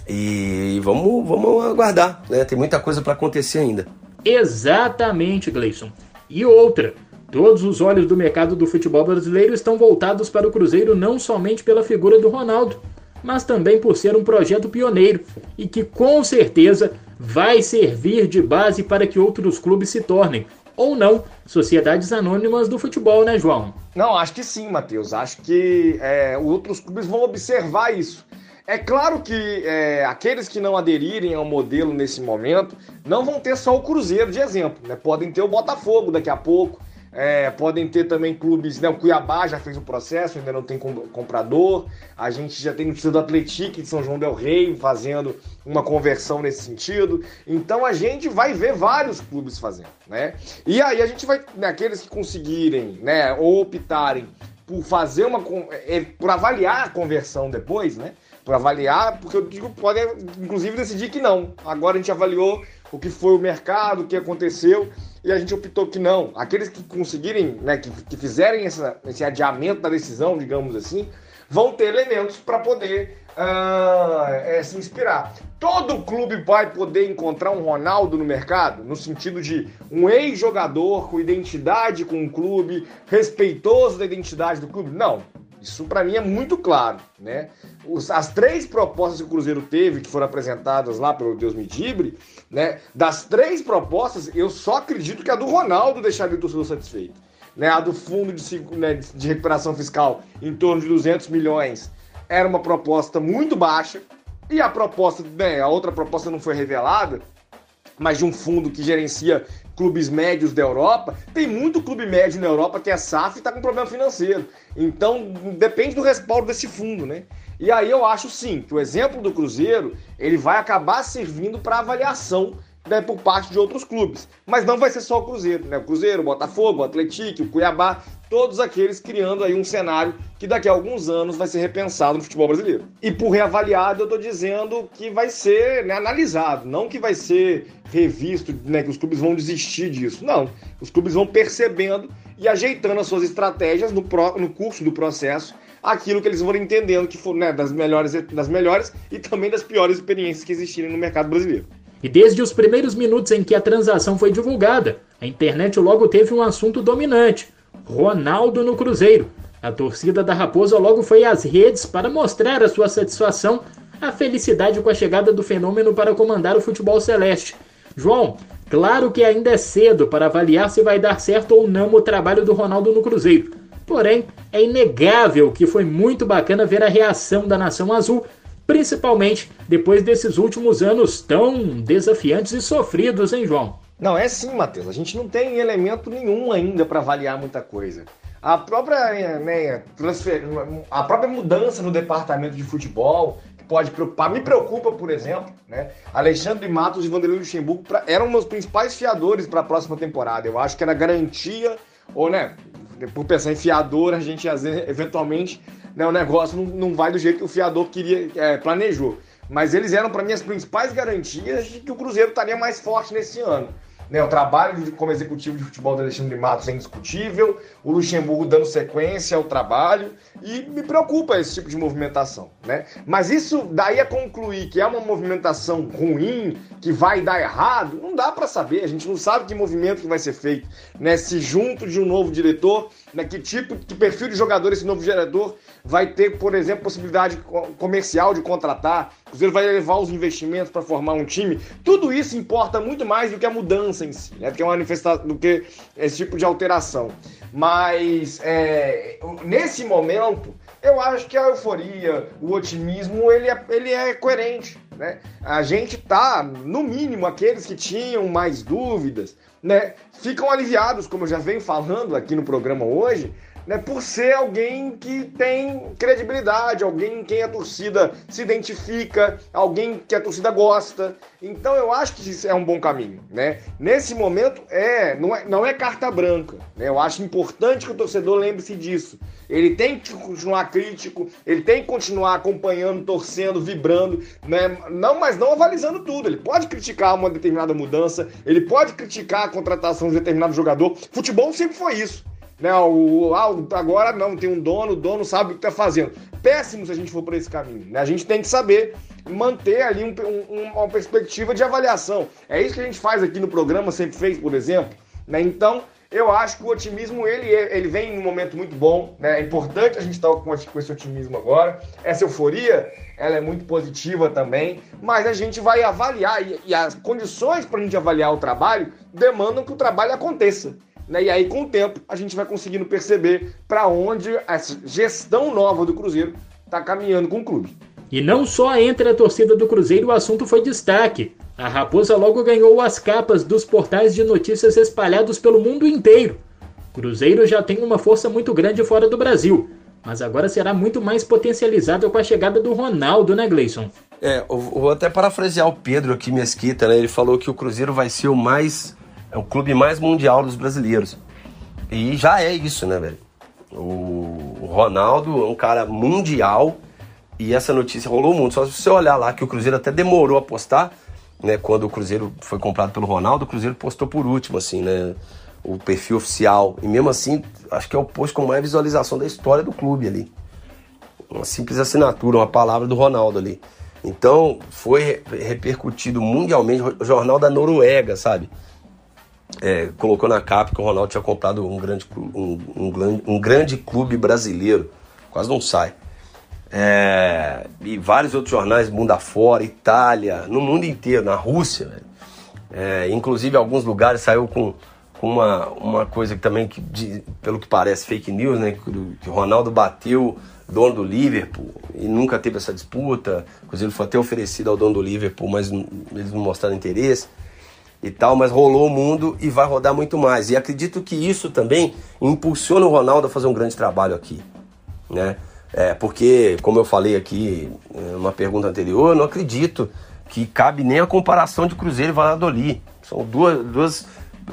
E vamos, vamos aguardar, né? Tem muita coisa para acontecer ainda. Exatamente, Gleison. E outra, todos os olhos do mercado do futebol brasileiro estão voltados para o Cruzeiro não somente pela figura do Ronaldo, mas também por ser um projeto pioneiro e que com certeza vai servir de base para que outros clubes se tornem, ou não, sociedades anônimas do futebol, né, João? Não, acho que sim, Matheus. Acho que é, outros clubes vão observar isso. É claro que é, aqueles que não aderirem ao modelo nesse momento não vão ter só o Cruzeiro de exemplo, né? Podem ter o Botafogo daqui a pouco, é, podem ter também clubes, né? O Cuiabá já fez o processo, ainda não tem comprador. A gente já tem o do Atlético de São João del Rei fazendo uma conversão nesse sentido. Então a gente vai ver vários clubes fazendo, né? E aí a gente vai, né, aqueles que conseguirem, né, ou optarem por fazer uma é, por avaliar a conversão depois, né? Por avaliar, porque eu digo, pode inclusive decidir que não. Agora a gente avaliou o que foi o mercado, o que aconteceu e a gente optou que não. Aqueles que conseguirem, né, que, que fizerem essa, esse adiamento da decisão, digamos assim, vão ter elementos para poder uh, é, se inspirar. Todo clube vai poder encontrar um Ronaldo no mercado, no sentido de um ex-jogador com identidade com o clube, respeitoso da identidade do clube? Não. Isso para mim é muito claro, né? Os, as três propostas que o Cruzeiro teve, que foram apresentadas lá pelo Deus me dibre, né? Das três propostas, eu só acredito que a do Ronaldo deixaria o torcedor satisfeito. Né? A do fundo de, né, de recuperação fiscal em torno de 200 milhões era uma proposta muito baixa. E a proposta, né, a outra proposta não foi revelada, mas de um fundo que gerencia clubes médios da Europa, tem muito clube médio na Europa que é SAF e está com problema financeiro. Então depende do respaldo desse fundo, né? E aí eu acho sim que o exemplo do Cruzeiro ele vai acabar servindo para avaliação né, por parte de outros clubes. Mas não vai ser só o Cruzeiro, né? O Cruzeiro, o Botafogo, o Atlético, o Cuiabá, todos aqueles criando aí um cenário que daqui a alguns anos vai ser repensado no futebol brasileiro. E por reavaliado, eu estou dizendo que vai ser né, analisado, não que vai ser revisto, né, que os clubes vão desistir disso. Não, os clubes vão percebendo e ajeitando as suas estratégias no, pro, no curso do processo aquilo que eles vão entendendo que for né, das melhores das melhores e também das piores experiências que existirem no mercado brasileiro. E desde os primeiros minutos em que a transação foi divulgada, a internet logo teve um assunto dominante: Ronaldo no Cruzeiro. A torcida da Raposa logo foi às redes para mostrar a sua satisfação, a felicidade com a chegada do fenômeno para comandar o futebol celeste. João, claro que ainda é cedo para avaliar se vai dar certo ou não o trabalho do Ronaldo no Cruzeiro. Porém, é inegável que foi muito bacana ver a reação da nação azul principalmente depois desses últimos anos tão desafiantes e sofridos, hein, João? Não, é sim, Matheus. A gente não tem elemento nenhum ainda para avaliar muita coisa. A própria, né, transfer... a própria mudança no departamento de futebol que pode preocupar, me preocupa, por exemplo, né? Alexandre Matos e Vanderlei Luxemburgo pra... eram meus principais fiadores para a próxima temporada. Eu acho que era garantia, ou né, por pensar em fiador, a gente eventualmente né, o negócio não, não vai do jeito que o fiador queria, é, planejou. Mas eles eram, para mim, as principais garantias de que o Cruzeiro estaria mais forte nesse ano. Né, o trabalho de, como executivo de futebol do Alexandre Matos é indiscutível, o Luxemburgo dando sequência ao trabalho, e me preocupa esse tipo de movimentação. Né? Mas isso daí a concluir que é uma movimentação ruim, que vai dar errado, não dá para saber, a gente não sabe que movimento que vai ser feito. Né? Se junto de um novo diretor, né? que tipo, que perfil de jogador esse novo diretor vai ter, por exemplo, possibilidade comercial de contratar, o Cruzeiro vai levar os investimentos para formar um time. Tudo isso importa muito mais do que a mudança em si, né? do que, manifestação, do que esse tipo de alteração. Mas é, nesse momento, eu acho que a euforia, o otimismo, ele é, ele é coerente. Né? A gente tá, no mínimo, aqueles que tinham mais dúvidas, né, ficam aliviados, como eu já venho falando aqui no programa hoje, né, por ser alguém que tem credibilidade, alguém em quem a torcida se identifica, alguém que a torcida gosta. Então eu acho que isso é um bom caminho, né? Nesse momento é não é, não é carta branca, né? Eu acho importante que o torcedor lembre-se disso. Ele tem que continuar crítico, ele tem que continuar acompanhando, torcendo, vibrando, né? Não, mas não avalizando tudo. Ele pode criticar uma determinada mudança, ele pode criticar a contratação de determinado jogador. Futebol sempre foi isso. Né, o, ah, agora não, tem um dono, o dono sabe o que está fazendo. Péssimo se a gente for por esse caminho. Né? A gente tem que saber manter ali um, um, uma perspectiva de avaliação. É isso que a gente faz aqui no programa, sempre fez, por exemplo. Né? Então, eu acho que o otimismo ele, ele vem num momento muito bom. Né? É importante a gente estar com, com esse otimismo agora. Essa euforia ela é muito positiva também, mas a gente vai avaliar e, e as condições para a gente avaliar o trabalho demandam que o trabalho aconteça. Né? E aí, com o tempo, a gente vai conseguindo perceber para onde essa gestão nova do Cruzeiro está caminhando com o clube. E não só entre a torcida do Cruzeiro o assunto foi destaque. A Raposa logo ganhou as capas dos portais de notícias espalhados pelo mundo inteiro. O Cruzeiro já tem uma força muito grande fora do Brasil, mas agora será muito mais potencializado com a chegada do Ronaldo, né, Gleison? É, eu vou até parafrasear o Pedro aqui, Mesquita, né? Ele falou que o Cruzeiro vai ser o mais é o clube mais mundial dos brasileiros. E já é isso, né, velho? O Ronaldo é um cara mundial e essa notícia rolou muito. Só se você olhar lá que o Cruzeiro até demorou a postar, né? Quando o Cruzeiro foi comprado pelo Ronaldo, o Cruzeiro postou por último, assim, né? O perfil oficial. E mesmo assim, acho que é o post com mais visualização da história do clube ali. Uma simples assinatura, uma palavra do Ronaldo ali. Então, foi repercutido mundialmente. O jornal da Noruega, sabe? É, colocou na capa que o Ronaldo tinha comprado um grande, um, um, um grande clube brasileiro. Quase não sai. É, e vários outros jornais, mundo afora, Itália, no mundo inteiro, na Rússia. É, inclusive, alguns lugares saiu com, com uma, uma coisa que também, que, de, pelo que parece, fake news, né? Que, que o Ronaldo bateu dono do Liverpool e nunca teve essa disputa. Inclusive, foi até oferecido ao dono do Liverpool, mas eles não mostraram interesse e tal, mas rolou o mundo e vai rodar muito mais. E acredito que isso também impulsiona o Ronaldo a fazer um grande trabalho aqui, né? É, porque, como eu falei aqui numa pergunta anterior, eu não acredito que cabe nem a comparação de Cruzeiro e Valladolid. São duas, duas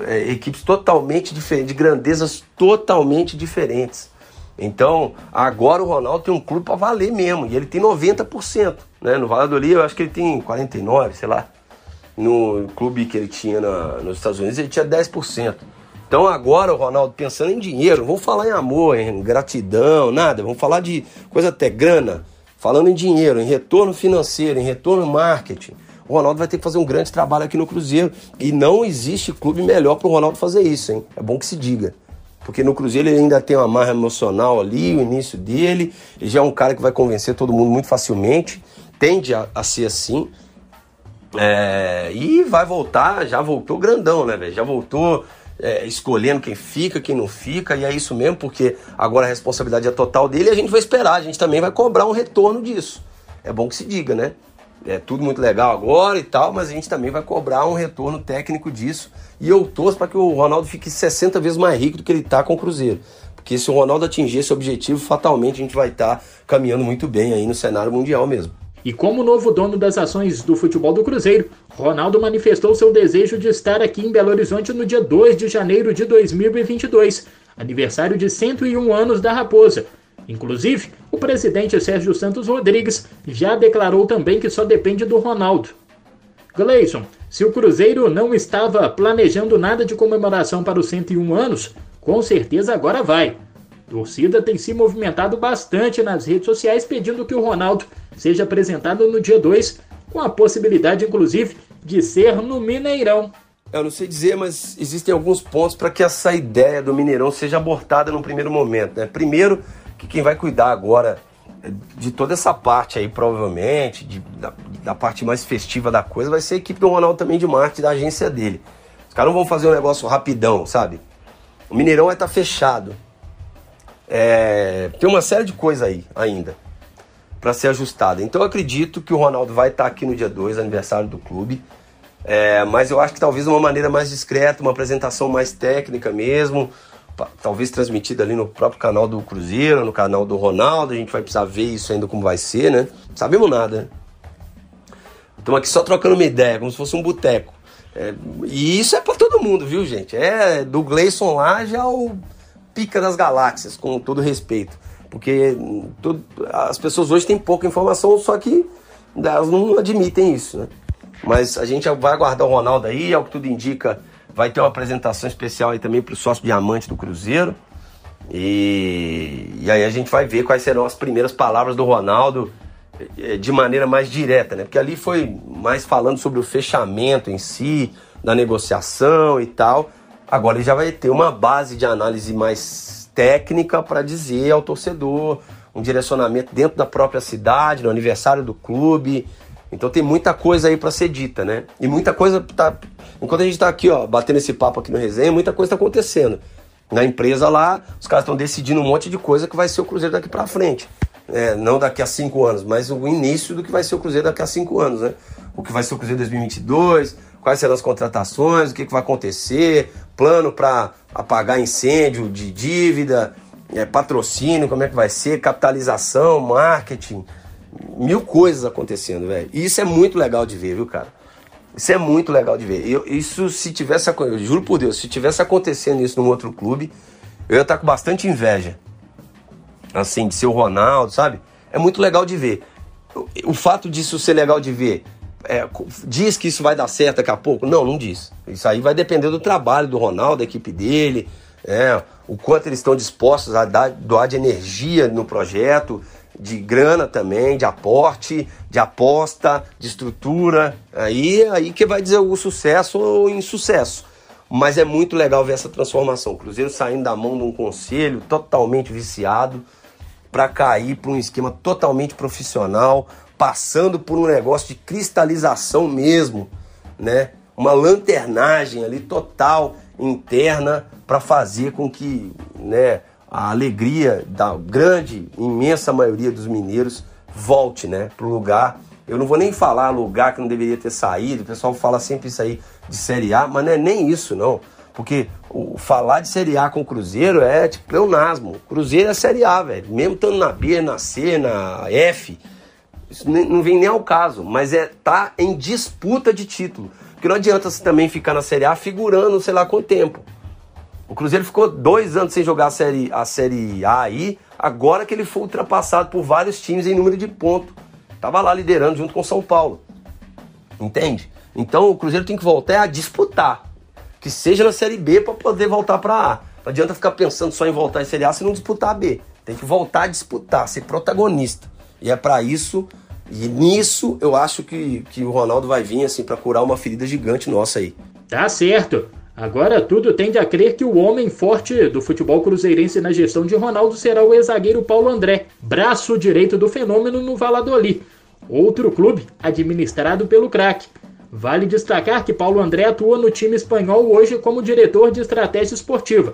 é, equipes totalmente diferentes, de grandezas totalmente diferentes. Então, agora o Ronaldo tem um clube para valer mesmo, e ele tem 90%. Né? No Valladolid eu acho que ele tem 49%, sei lá. No clube que ele tinha na, nos Estados Unidos ele tinha 10%. Então agora o Ronaldo pensando em dinheiro, vamos falar em amor, em gratidão, nada, vamos falar de coisa até grana, falando em dinheiro, em retorno financeiro, em retorno marketing. O Ronaldo vai ter que fazer um grande trabalho aqui no Cruzeiro e não existe clube melhor para o Ronaldo fazer isso, hein? É bom que se diga. Porque no Cruzeiro ele ainda tem uma marra emocional ali, o início dele. Ele já é um cara que vai convencer todo mundo muito facilmente. Tende a, a ser assim. É, e vai voltar, já voltou grandão, né, velho? Já voltou é, escolhendo quem fica, quem não fica, e é isso mesmo, porque agora a responsabilidade é total dele e a gente vai esperar, a gente também vai cobrar um retorno disso. É bom que se diga, né? É tudo muito legal agora e tal, mas a gente também vai cobrar um retorno técnico disso. E eu torço para que o Ronaldo fique 60 vezes mais rico do que ele está com o Cruzeiro. Porque se o Ronaldo atingir esse objetivo, fatalmente a gente vai estar tá caminhando muito bem aí no cenário mundial mesmo. E como novo dono das ações do futebol do Cruzeiro, Ronaldo manifestou seu desejo de estar aqui em Belo Horizonte no dia 2 de janeiro de 2022, aniversário de 101 anos da Raposa. Inclusive, o presidente Sérgio Santos Rodrigues já declarou também que só depende do Ronaldo. Gleison, se o Cruzeiro não estava planejando nada de comemoração para os 101 anos, com certeza agora vai. A torcida tem se movimentado bastante nas redes sociais pedindo que o Ronaldo seja apresentado no dia 2, com a possibilidade, inclusive, de ser no Mineirão. Eu não sei dizer, mas existem alguns pontos para que essa ideia do Mineirão seja abortada no primeiro momento. Né? Primeiro, que quem vai cuidar agora de toda essa parte aí, provavelmente, de, da, da, parte mais festiva da coisa, vai ser a equipe do Ronaldo também de marketing da agência dele. Os caras não vão fazer um negócio rapidão, sabe? O Mineirão vai estar tá fechado. É, tem uma série de coisas aí ainda para ser ajustada. Então eu acredito que o Ronaldo vai estar tá aqui no dia 2, aniversário do clube. É, mas eu acho que talvez uma maneira mais discreta, uma apresentação mais técnica mesmo, talvez transmitida ali no próprio canal do Cruzeiro, no canal do Ronaldo. A gente vai precisar ver isso ainda como vai ser, né? Não sabemos nada. Estamos aqui só trocando uma ideia, como se fosse um boteco. É, e isso é para todo mundo, viu, gente? É do Gleison lá já o pica das galáxias, com todo respeito. Porque todo, as pessoas hoje têm pouca informação, só que elas não admitem isso, né? Mas a gente vai aguardar o Ronaldo aí, ao que tudo indica, vai ter uma apresentação especial aí também para o sócio diamante do Cruzeiro. E, e aí a gente vai ver quais serão as primeiras palavras do Ronaldo eh, de maneira mais direta, né? Porque ali foi mais falando sobre o fechamento em si, da negociação e tal. Agora ele já vai ter uma base de análise mais técnica para dizer ao torcedor, um direcionamento dentro da própria cidade, no aniversário do clube. Então tem muita coisa aí para ser dita, né? E muita coisa tá. Enquanto a gente está aqui, ó, batendo esse papo aqui no resenha, muita coisa está acontecendo. Na empresa lá, os caras estão decidindo um monte de coisa que vai ser o Cruzeiro daqui para frente. É, não daqui a cinco anos, mas o início do que vai ser o Cruzeiro daqui a cinco anos, né? O que vai ser o Cruzeiro 2022, quais serão as contratações, o que, que vai acontecer, plano para apagar incêndio de dívida, é, patrocínio, como é que vai ser, capitalização, marketing, mil coisas acontecendo, velho. E isso é muito legal de ver, viu, cara? Isso é muito legal de ver. Eu, isso, se tivesse, eu juro por Deus, se tivesse acontecendo isso num outro clube, eu ia estar com bastante inveja. Assim, de ser o Ronaldo, sabe? É muito legal de ver. O, o fato disso ser legal de ver é, diz que isso vai dar certo daqui a pouco? Não, não diz. Isso aí vai depender do trabalho do Ronaldo, da equipe dele, é, o quanto eles estão dispostos a dar, doar de energia no projeto, de grana também, de aporte, de aposta, de estrutura. Aí, aí que vai dizer o sucesso ou insucesso. Mas é muito legal ver essa transformação. O Cruzeiro saindo da mão de um conselho totalmente viciado para cair para um esquema totalmente profissional, passando por um negócio de cristalização mesmo, né? Uma lanternagem ali total interna para fazer com que, né, a alegria da grande, imensa maioria dos mineiros volte, né, pro lugar. Eu não vou nem falar lugar que não deveria ter saído. O pessoal fala sempre isso aí de Série A, mas não é nem isso não. Porque o, falar de Série A com o Cruzeiro é tipo pleonasmo. Cruzeiro é Série A, velho. Mesmo estando na B, na C, na F, Isso não vem nem ao caso, mas é tá em disputa de título. Porque não adianta você também ficar na Série A figurando sei lá quanto tempo. O Cruzeiro ficou dois anos sem jogar a Série, a série A aí, agora que ele foi ultrapassado por vários times em número de pontos. Tava lá liderando junto com São Paulo. Entende? Então o Cruzeiro tem que voltar a disputar. Que seja na Série B para poder voltar para A. Não adianta ficar pensando só em voltar em Série A se não disputar a B. Tem que voltar a disputar, ser protagonista. E é para isso, e nisso eu acho que, que o Ronaldo vai vir assim para curar uma ferida gigante nossa aí. Tá certo. Agora tudo tende a crer que o homem forte do futebol cruzeirense na gestão de Ronaldo será o ex-zagueiro Paulo André, braço direito do fenômeno no Valladolid, outro clube administrado pelo craque. Vale destacar que Paulo André atua no time espanhol hoje como diretor de estratégia esportiva.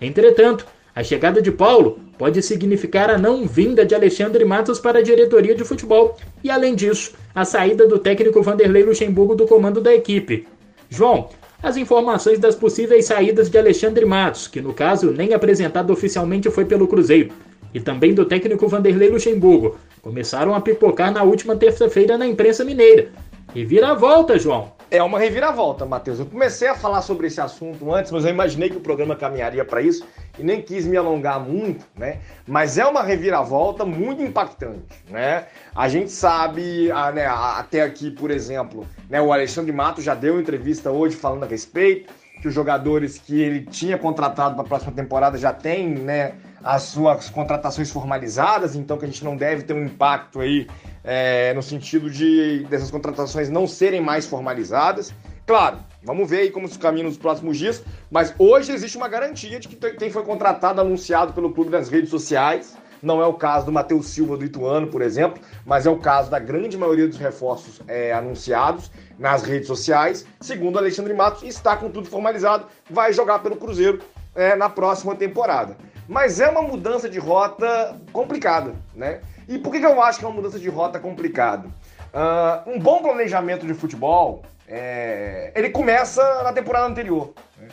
Entretanto, a chegada de Paulo pode significar a não vinda de Alexandre Matos para a diretoria de futebol e, além disso, a saída do técnico Vanderlei Luxemburgo do comando da equipe. João, as informações das possíveis saídas de Alexandre Matos, que no caso nem apresentado oficialmente foi pelo Cruzeiro, e também do técnico Vanderlei Luxemburgo, começaram a pipocar na última terça-feira na imprensa mineira. Reviravolta, João. É uma reviravolta, Matheus. Eu comecei a falar sobre esse assunto antes, mas eu imaginei que o programa caminharia para isso e nem quis me alongar muito, né? Mas é uma reviravolta muito impactante, né? A gente sabe, a, né, até aqui, por exemplo, né, o Alexandre Mato já deu entrevista hoje falando a respeito, que os jogadores que ele tinha contratado para a próxima temporada já têm, né, as suas contratações formalizadas, então que a gente não deve ter um impacto aí é, no sentido de dessas contratações não serem mais formalizadas. Claro, vamos ver aí como se caminha nos próximos dias, mas hoje existe uma garantia de que quem foi contratado, anunciado pelo clube nas redes sociais, não é o caso do Matheus Silva do Ituano, por exemplo, mas é o caso da grande maioria dos reforços é, anunciados nas redes sociais. Segundo Alexandre Matos, está com tudo formalizado, vai jogar pelo Cruzeiro é, na próxima temporada. Mas é uma mudança de rota complicada, né? E por que, eu acho que é uma mudança de rota complicada? Uh, um bom planejamento de futebol, é, ele começa na temporada anterior. Né?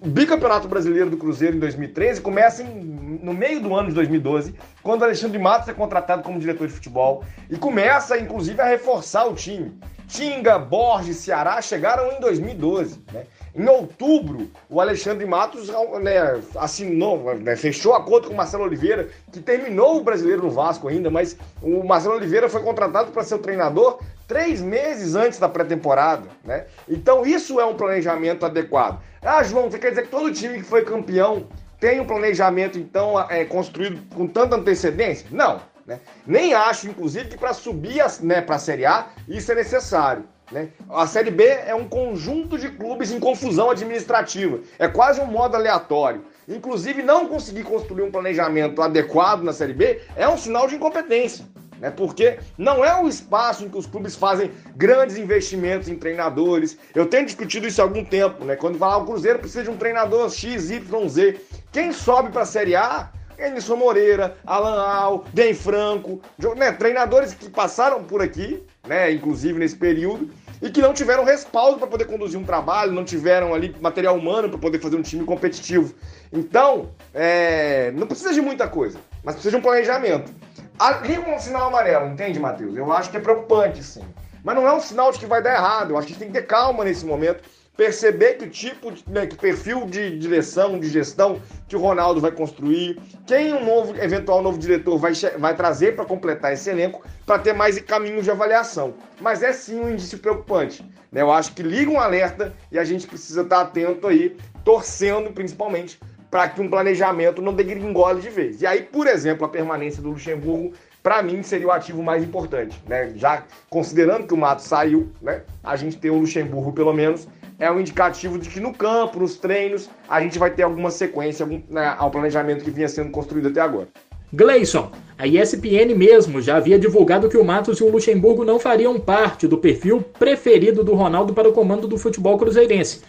O bicampeonato brasileiro do Cruzeiro em 2013 começa em, no meio do ano de 2012, quando Alexandre Matos é contratado como diretor de futebol e começa, inclusive, a reforçar o time. Tinga, Borges, Ceará chegaram em 2012. Né? Em outubro, o Alexandre Matos né, assinou, né, fechou acordo com o Marcelo Oliveira, que terminou o brasileiro no Vasco ainda, mas o Marcelo Oliveira foi contratado para ser o treinador três meses antes da pré-temporada. Né? Então, isso é um planejamento adequado. Ah, João, você quer dizer que todo time que foi campeão tem um planejamento, então, é, construído com tanta antecedência? Não. Né? Nem acho, inclusive, que para subir né, para a Série A isso é necessário. Né? A Série B é um conjunto de clubes em confusão administrativa. É quase um modo aleatório. Inclusive, não conseguir construir um planejamento adequado na Série B é um sinal de incompetência. Né? Porque não é o espaço em que os clubes fazem grandes investimentos em treinadores. Eu tenho discutido isso há algum tempo. Né? Quando falar ah, o Cruzeiro precisa de um treinador XYZ. Quem sobe para a Série A Emerson Moreira, Alan Al, Den Franco, né, treinadores que passaram por aqui, né, inclusive nesse período, e que não tiveram respaldo para poder conduzir um trabalho, não tiveram ali material humano para poder fazer um time competitivo. Então, é, não precisa de muita coisa, mas precisa de um planejamento. Ali um sinal amarelo, entende, Matheus? Eu acho que é preocupante, sim. Mas não é um sinal de que vai dar errado. Eu acho que a gente tem que ter calma nesse momento perceber que tipo, né, que perfil de direção, de gestão que o Ronaldo vai construir, quem um novo, eventual novo diretor vai, vai trazer para completar esse elenco, para ter mais caminhos de avaliação. Mas é sim um indício preocupante. Né? Eu acho que liga um alerta e a gente precisa estar tá atento aí, torcendo principalmente para que um planejamento não degringole de vez. E aí, por exemplo, a permanência do Luxemburgo para mim seria o ativo mais importante, né? Já considerando que o Mato saiu, né? A gente ter o Luxemburgo pelo menos é um indicativo de que no campo, nos treinos, a gente vai ter alguma sequência algum, né, ao planejamento que vinha sendo construído até agora. Gleison, a ESPN mesmo já havia divulgado que o Matos e o Luxemburgo não fariam parte do perfil preferido do Ronaldo para o comando do futebol cruzeirense.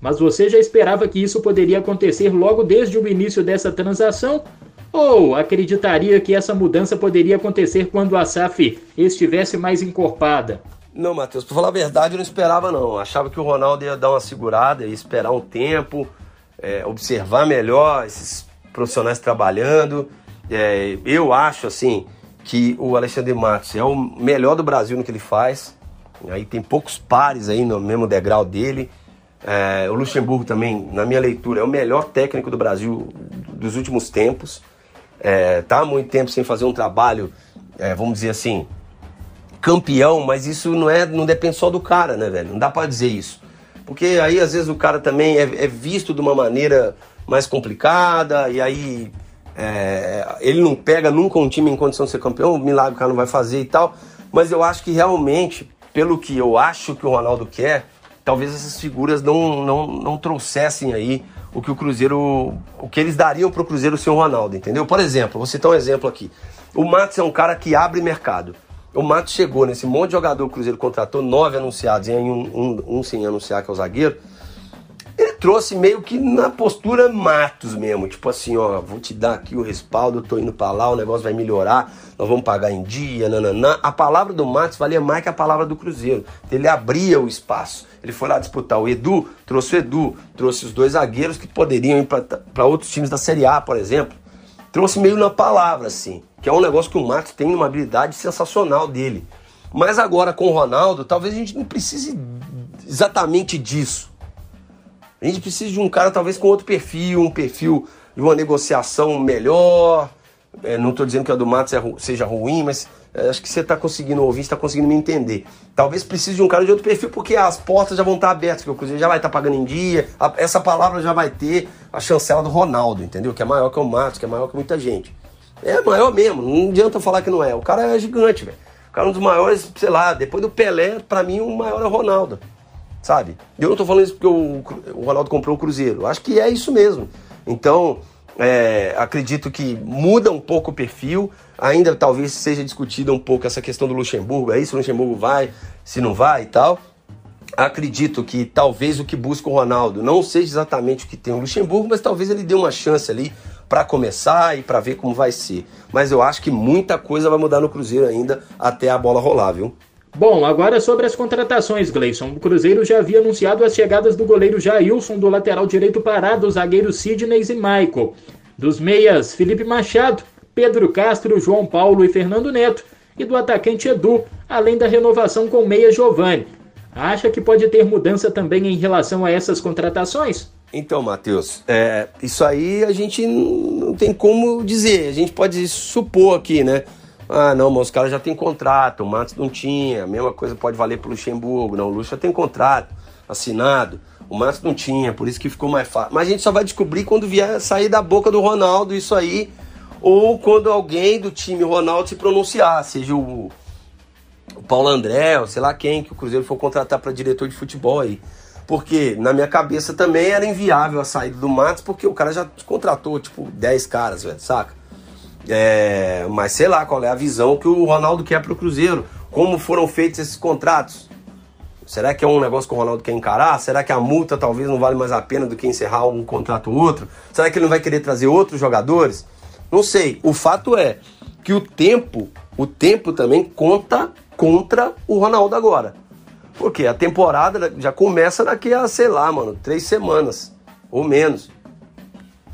Mas você já esperava que isso poderia acontecer logo desde o início dessa transação? Ou acreditaria que essa mudança poderia acontecer quando a SAF estivesse mais encorpada? Não, Matheus, pra falar a verdade, eu não esperava não. Achava que o Ronaldo ia dar uma segurada, ia esperar um tempo, é, observar melhor esses profissionais trabalhando. É, eu acho, assim, que o Alexandre Matos é o melhor do Brasil no que ele faz. Aí tem poucos pares aí no mesmo degrau dele. É, o Luxemburgo também, na minha leitura, é o melhor técnico do Brasil dos últimos tempos. É, tá há muito tempo sem fazer um trabalho, é, vamos dizer assim, campeão, mas isso não é, não depende só do cara, né, velho? Não dá para dizer isso. Porque aí às vezes o cara também é, é visto de uma maneira mais complicada e aí é, ele não pega nunca um time em condição de ser campeão, milagre o cara não vai fazer e tal. Mas eu acho que realmente, pelo que eu acho que o Ronaldo quer, talvez essas figuras não, não, não trouxessem aí o que o Cruzeiro. o que eles dariam para o Cruzeiro sem o Ronaldo, entendeu? Por exemplo, vou citar um exemplo aqui. O Matos é um cara que abre mercado. O Matos chegou nesse monte de jogador que o Cruzeiro contratou, nove anunciados, e um, um, um sem anunciar, que é o zagueiro ele trouxe meio que na postura Matos mesmo, tipo assim, ó, vou te dar aqui o respaldo, tô indo para lá, o negócio vai melhorar, nós vamos pagar em dia, nananã. A palavra do Matos valia mais que a palavra do Cruzeiro. Ele abria o espaço. Ele foi lá disputar o Edu, trouxe o Edu, trouxe os dois zagueiros que poderiam ir para outros times da Série A, por exemplo. Trouxe meio na palavra, assim, que é um negócio que o Matos tem uma habilidade sensacional dele. Mas agora com o Ronaldo, talvez a gente não precise exatamente disso. A gente precisa de um cara talvez com outro perfil, um perfil de uma negociação melhor. É, não estou dizendo que a do Matos é seja ruim, mas acho que você está conseguindo ouvir, está conseguindo me entender. Talvez precise de um cara de outro perfil, porque as portas já vão estar abertas, porque o Cruzeiro já vai estar pagando em dia, a, essa palavra já vai ter a chancela do Ronaldo, entendeu? Que é maior que o Matos, que é maior que muita gente. É maior mesmo, não adianta falar que não é. O cara é gigante, velho. O cara é um dos maiores, sei lá, depois do Pelé, para mim o maior é o Ronaldo sabe? Eu não estou falando isso porque o, o Ronaldo comprou o Cruzeiro. Acho que é isso mesmo. Então, é, acredito que muda um pouco o perfil. Ainda talvez seja discutida um pouco essa questão do Luxemburgo. É isso, o Luxemburgo vai, se não vai e tal. Acredito que talvez o que busca o Ronaldo não seja exatamente o que tem o Luxemburgo, mas talvez ele dê uma chance ali para começar e para ver como vai ser. Mas eu acho que muita coisa vai mudar no Cruzeiro ainda até a bola rolar, viu? Bom, agora sobre as contratações, Gleison. O Cruzeiro já havia anunciado as chegadas do goleiro Jailson, do lateral direito Pará, dos zagueiros Sidney e Michael. Dos meias, Felipe Machado, Pedro Castro, João Paulo e Fernando Neto. E do atacante Edu, além da renovação com meia Giovanni. Acha que pode ter mudança também em relação a essas contratações? Então, Matheus, é, isso aí a gente não tem como dizer. A gente pode supor aqui, né? Ah, não, mas os caras já têm contrato, o Matos não tinha. A mesma coisa pode valer para o Luxemburgo. Não, o Luxo já tem contrato assinado. O Matos não tinha, por isso que ficou mais fácil. Mas a gente só vai descobrir quando vier sair da boca do Ronaldo isso aí, ou quando alguém do time Ronaldo se pronunciar, seja o, o Paulo André, ou sei lá quem, que o Cruzeiro for contratar para diretor de futebol aí. Porque na minha cabeça também era inviável a saída do Matos, porque o cara já contratou, tipo, 10 caras, velho, saca? É, mas sei lá qual é a visão que o Ronaldo quer para o Cruzeiro. Como foram feitos esses contratos? Será que é um negócio que o Ronaldo quer encarar? Será que a multa talvez não vale mais a pena do que encerrar um contrato ou outro? Será que ele não vai querer trazer outros jogadores? Não sei. O fato é que o tempo, o tempo também conta contra o Ronaldo agora. Porque a temporada já começa daqui a, sei lá, mano, três semanas ou menos.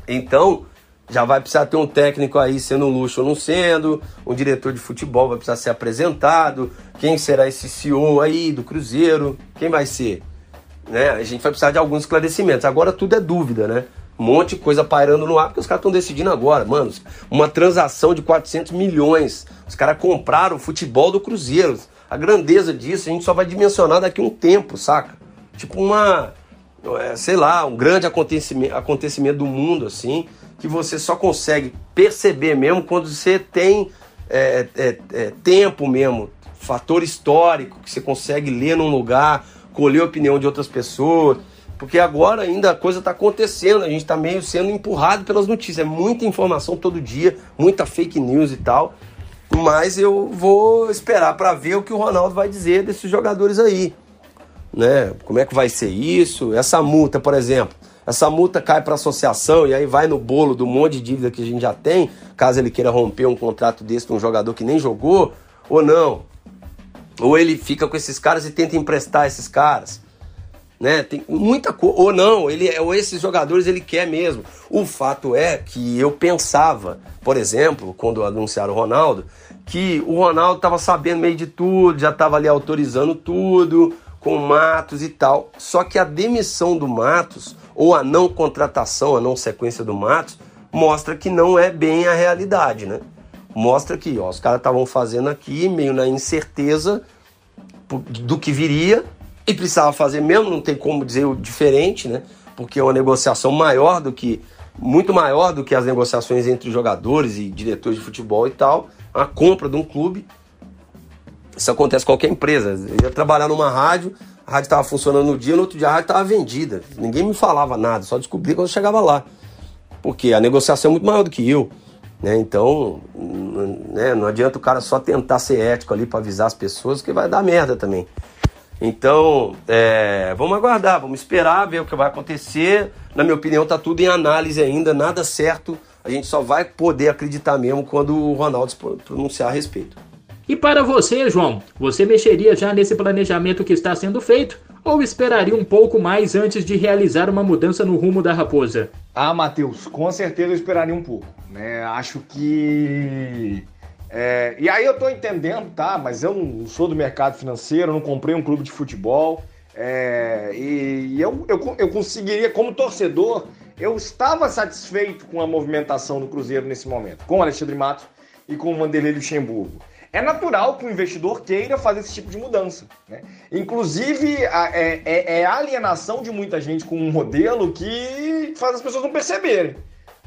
Então, já vai precisar ter um técnico aí sendo luxo ou não sendo, um diretor de futebol vai precisar ser apresentado, quem será esse CEO aí do Cruzeiro, quem vai ser? Né? A gente vai precisar de alguns esclarecimentos. Agora tudo é dúvida, né? Um monte de coisa pairando no ar, porque os caras estão decidindo agora, mano. Uma transação de 400 milhões. Os caras compraram o futebol do Cruzeiro. A grandeza disso a gente só vai dimensionar daqui a um tempo, saca? Tipo uma, é, sei lá, um grande acontecimento, acontecimento do mundo, assim que você só consegue perceber mesmo quando você tem é, é, é, tempo mesmo, fator histórico, que você consegue ler num lugar, colher a opinião de outras pessoas. Porque agora ainda a coisa está acontecendo, a gente está meio sendo empurrado pelas notícias. É muita informação todo dia, muita fake news e tal. Mas eu vou esperar para ver o que o Ronaldo vai dizer desses jogadores aí. Né? Como é que vai ser isso? Essa multa, por exemplo essa multa cai para a associação e aí vai no bolo do monte de dívida que a gente já tem, caso ele queira romper um contrato desse de um jogador que nem jogou, ou não. Ou ele fica com esses caras e tenta emprestar esses caras. Né? Tem muita coisa. Ou não, ele, ou esses jogadores ele quer mesmo. O fato é que eu pensava, por exemplo, quando anunciaram o Ronaldo, que o Ronaldo estava sabendo meio de tudo, já estava ali autorizando tudo, com Matos e tal. Só que a demissão do Matos, ou a não contratação, a não sequência do Matos, mostra que não é bem a realidade, né? Mostra que ó, os caras estavam fazendo aqui, meio na incerteza do que viria, e precisava fazer mesmo, não tem como dizer o diferente, né? Porque é uma negociação maior do que muito maior do que as negociações entre jogadores e diretores de futebol e tal, a compra de um clube. Isso acontece com qualquer empresa. Eu ia trabalhar numa rádio, a rádio estava funcionando no dia, no outro dia a rádio estava vendida. Ninguém me falava nada, só descobri quando eu chegava lá. Porque a negociação é muito maior do que eu. Né? Então, né, não adianta o cara só tentar ser ético ali para avisar as pessoas, que vai dar merda também. Então, é, vamos aguardar, vamos esperar ver o que vai acontecer. Na minha opinião, está tudo em análise ainda, nada certo. A gente só vai poder acreditar mesmo quando o Ronaldo pronunciar a respeito. E para você, João, você mexeria já nesse planejamento que está sendo feito ou esperaria um pouco mais antes de realizar uma mudança no rumo da Raposa? Ah, Matheus, com certeza eu esperaria um pouco. Né? Acho que é, e aí eu tô entendendo, tá? Mas eu não sou do mercado financeiro, não comprei um clube de futebol. É, e, e eu, eu, eu conseguiria, como torcedor, eu estava satisfeito com a movimentação do Cruzeiro nesse momento, com o Alexandre Matos e com o Vanderlei Luxemburgo. É natural que o investidor queira fazer esse tipo de mudança. Né? Inclusive, a, é, é, é, a alienação de muita gente com um modelo que faz as pessoas não perceberem.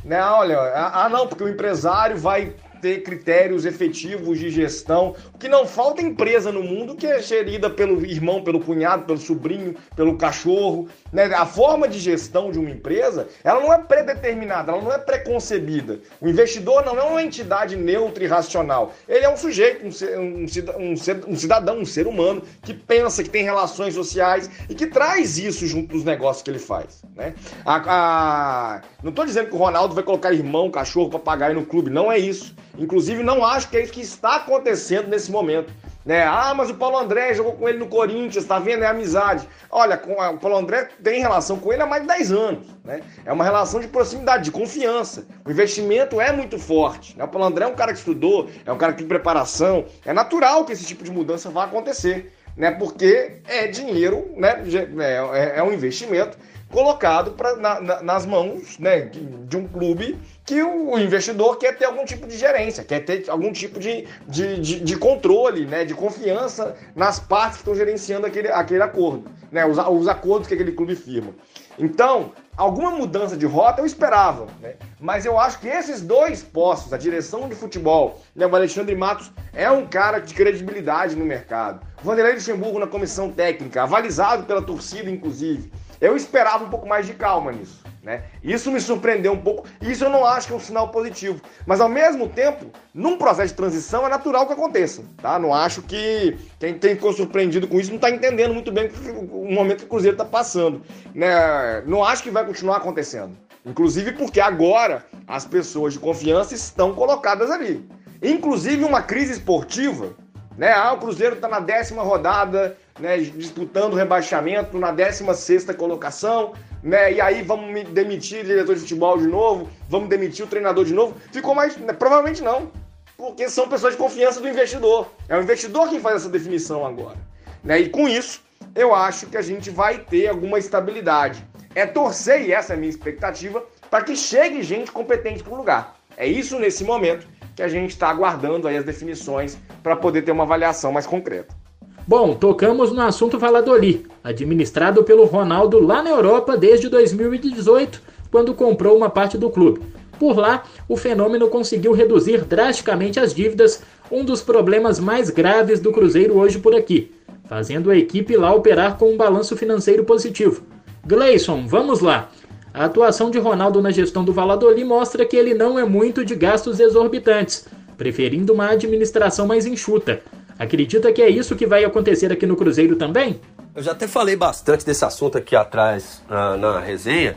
Né? Olha, ah, não, porque o empresário vai ter critérios efetivos de gestão. O que não falta é empresa no mundo que é gerida pelo irmão, pelo cunhado, pelo sobrinho, pelo cachorro. Né? A forma de gestão de uma empresa, ela não é predeterminada, ela não é preconcebida. O investidor não é uma entidade neutra e racional. Ele é um sujeito, um, cidadão, um ser humano que pensa, que tem relações sociais e que traz isso junto dos negócios que ele faz. Né? A, a... Não estou dizendo que o Ronaldo vai colocar irmão, cachorro, papagaio no clube, não é isso. Inclusive, não acho que é isso que está acontecendo nesse momento. Né? Ah, mas o Paulo André jogou com ele no Corinthians, tá vendo? É amizade. Olha, com a, o Paulo André tem relação com ele há mais de 10 anos. Né? É uma relação de proximidade, de confiança. O investimento é muito forte. Né? O Paulo André é um cara que estudou, é um cara que tem preparação. É natural que esse tipo de mudança vá acontecer. Né? Porque é dinheiro, né? é, é, é um investimento colocado pra, na, na, nas mãos né, de um clube que o investidor quer ter algum tipo de gerência, quer ter algum tipo de, de, de, de controle, né, de confiança nas partes que estão gerenciando aquele, aquele acordo, né, os, os acordos que aquele clube firma. Então, alguma mudança de rota eu esperava, né? mas eu acho que esses dois postos, a direção de futebol, né, o Alexandre Matos é um cara de credibilidade no mercado, o Vanderlei Luxemburgo na comissão técnica, avalizado pela torcida, inclusive. Eu esperava um pouco mais de calma nisso. Né? Isso me surpreendeu um pouco, isso eu não acho que é um sinal positivo. Mas ao mesmo tempo, num processo de transição é natural que aconteça. Tá? Não acho que quem, quem ficou surpreendido com isso não está entendendo muito bem o momento que o Cruzeiro está passando. Né? Não acho que vai continuar acontecendo. Inclusive porque agora as pessoas de confiança estão colocadas ali. Inclusive uma crise esportiva. Né? Ah, o Cruzeiro está na décima rodada, né, disputando rebaixamento na 16 colocação, né, e aí vamos demitir o diretor de futebol de novo, vamos demitir o treinador de novo. Ficou mais. Né, provavelmente não, porque são pessoas de confiança do investidor. É o investidor quem faz essa definição agora. Né, e com isso, eu acho que a gente vai ter alguma estabilidade. É torcer, e essa é a minha expectativa, para que chegue gente competente para o lugar. É isso nesse momento que a gente está aguardando aí as definições para poder ter uma avaliação mais concreta. Bom, tocamos no assunto Valladolid, administrado pelo Ronaldo lá na Europa desde 2018, quando comprou uma parte do clube. Por lá, o fenômeno conseguiu reduzir drasticamente as dívidas, um dos problemas mais graves do Cruzeiro hoje por aqui, fazendo a equipe lá operar com um balanço financeiro positivo. Gleison, vamos lá. A atuação de Ronaldo na gestão do Valladolid mostra que ele não é muito de gastos exorbitantes, preferindo uma administração mais enxuta. Acredita que é isso que vai acontecer aqui no Cruzeiro também? Eu já até falei bastante desse assunto aqui atrás na, na resenha,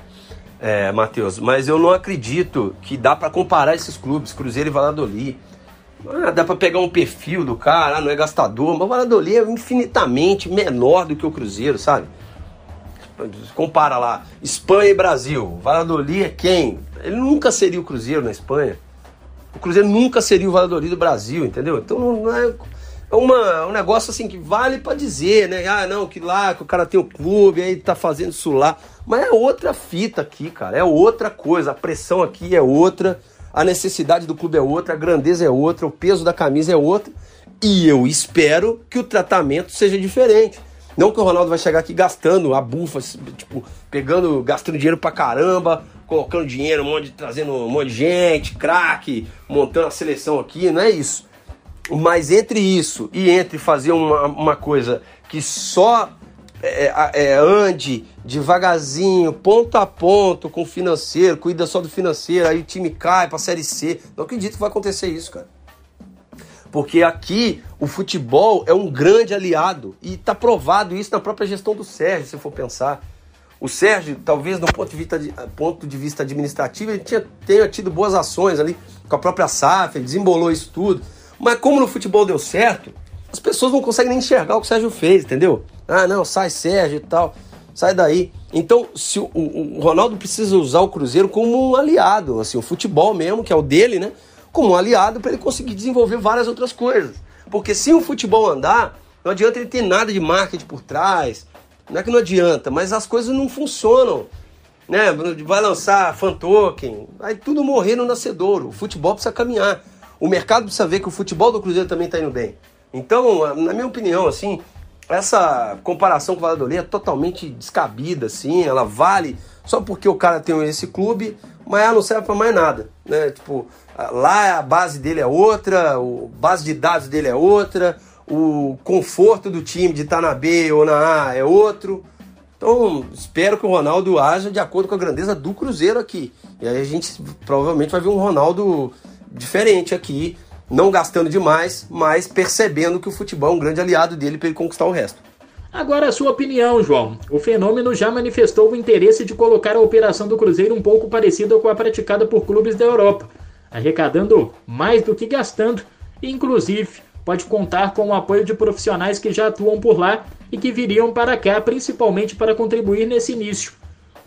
é, Matheus, mas eu não acredito que dá para comparar esses clubes, Cruzeiro e Valladolid. Ah, dá para pegar um perfil do cara, ah, não é gastador, mas o Valladolid é infinitamente menor do que o Cruzeiro, sabe? Compara lá, Espanha e Brasil. Valladolid é quem? Ele nunca seria o Cruzeiro na Espanha. o Cruzeiro nunca seria o Valladolid do Brasil, entendeu? Então não é, uma, um negócio assim que vale para dizer, né? Ah, não, que lá, que o cara tem o clube, aí tá fazendo isso lá. Mas é outra fita aqui, cara. É outra coisa. A pressão aqui é outra, a necessidade do clube é outra, a grandeza é outra, o peso da camisa é outro. E eu espero que o tratamento seja diferente. Não que o Ronaldo vai chegar aqui gastando a bufa, tipo, pegando, gastando dinheiro pra caramba, colocando dinheiro, um monte trazendo um monte de gente, craque, montando a seleção aqui, não é isso. Mas entre isso e entre fazer uma, uma coisa que só é, é, ande devagarzinho, ponto a ponto, com o financeiro, cuida só do financeiro, aí o time cai pra Série C. Não acredito que vai acontecer isso, cara. Porque aqui o futebol é um grande aliado e está provado isso na própria gestão do Sérgio, se for pensar. O Sérgio, talvez do ponto de vista, de, ponto de vista administrativo, ele tinha, tenha tido boas ações ali com a própria SAF, ele desembolou isso tudo. Mas como no futebol deu certo, as pessoas não conseguem nem enxergar o que o Sérgio fez, entendeu? Ah, não, sai Sérgio e tal, sai daí. Então, se o, o, Ronaldo precisa usar o Cruzeiro como um aliado, assim, o futebol mesmo, que é o dele, né? Como um aliado para ele conseguir desenvolver várias outras coisas. Porque se o futebol andar, não adianta ele ter nada de marketing por trás. Não é que não adianta, mas as coisas não funcionam. Né? Vai lançar fan token, vai tudo morrer no nascedouro. O futebol precisa caminhar. O mercado precisa ver que o futebol do Cruzeiro também está indo bem. Então, na minha opinião, assim, essa comparação com o Valladolid é totalmente descabida, assim, ela vale só porque o cara tem esse clube, mas ela não serve para mais nada, né? Tipo, lá a base dele é outra, a base de dados dele é outra, o conforto do time de estar tá na B ou na A é outro. Então, espero que o Ronaldo haja de acordo com a grandeza do Cruzeiro aqui. E aí a gente provavelmente vai ver um Ronaldo diferente aqui, não gastando demais, mas percebendo que o futebol é um grande aliado dele para ele conquistar o resto. Agora a sua opinião, João. O fenômeno já manifestou o interesse de colocar a operação do Cruzeiro um pouco parecida com a praticada por clubes da Europa, arrecadando mais do que gastando, e inclusive pode contar com o apoio de profissionais que já atuam por lá e que viriam para cá principalmente para contribuir nesse início.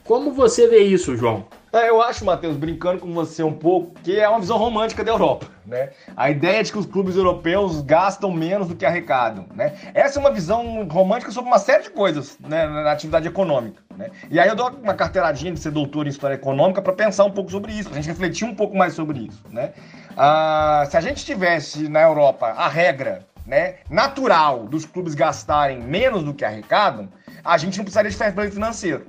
Como você vê isso, João? É, eu acho, Matheus, brincando com você um pouco, que é uma visão romântica da Europa, né? A ideia de que os clubes europeus gastam menos do que arrecadam, né? Essa é uma visão romântica sobre uma série de coisas, né, na atividade econômica, né? E aí eu dou uma carteiradinha de ser doutor em história econômica para pensar um pouco sobre isso, pra gente refletir um pouco mais sobre isso, né? Ah, se a gente tivesse na Europa a regra, né, natural dos clubes gastarem menos do que arrecadam, a gente não precisaria de fair play financeiro.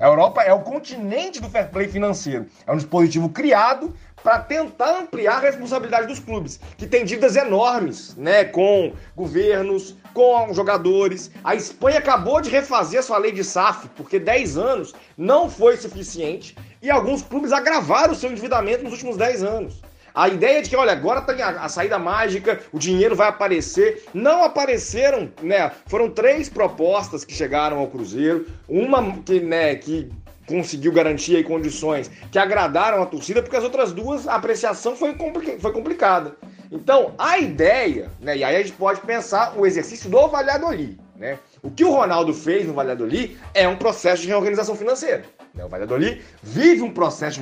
A Europa é o continente do fair play financeiro. É um dispositivo criado para tentar ampliar a responsabilidade dos clubes, que têm dívidas enormes, né, com governos, com jogadores. A Espanha acabou de refazer a sua lei de SAF, porque 10 anos não foi suficiente, e alguns clubes agravaram o seu endividamento nos últimos 10 anos. A ideia de que, olha, agora tem a, a, saída mágica, o dinheiro vai aparecer. Não apareceram, né? Foram três propostas que chegaram ao Cruzeiro. Uma que, né, que conseguiu garantia e condições que agradaram a torcida, porque as outras duas, a apreciação foi, foi complicada. Então, a ideia, né? E aí a gente pode pensar o exercício do Valladolid, né? O que o Ronaldo fez no Valladolid é um processo de reorganização financeira. Né? O Valladolid vive um processo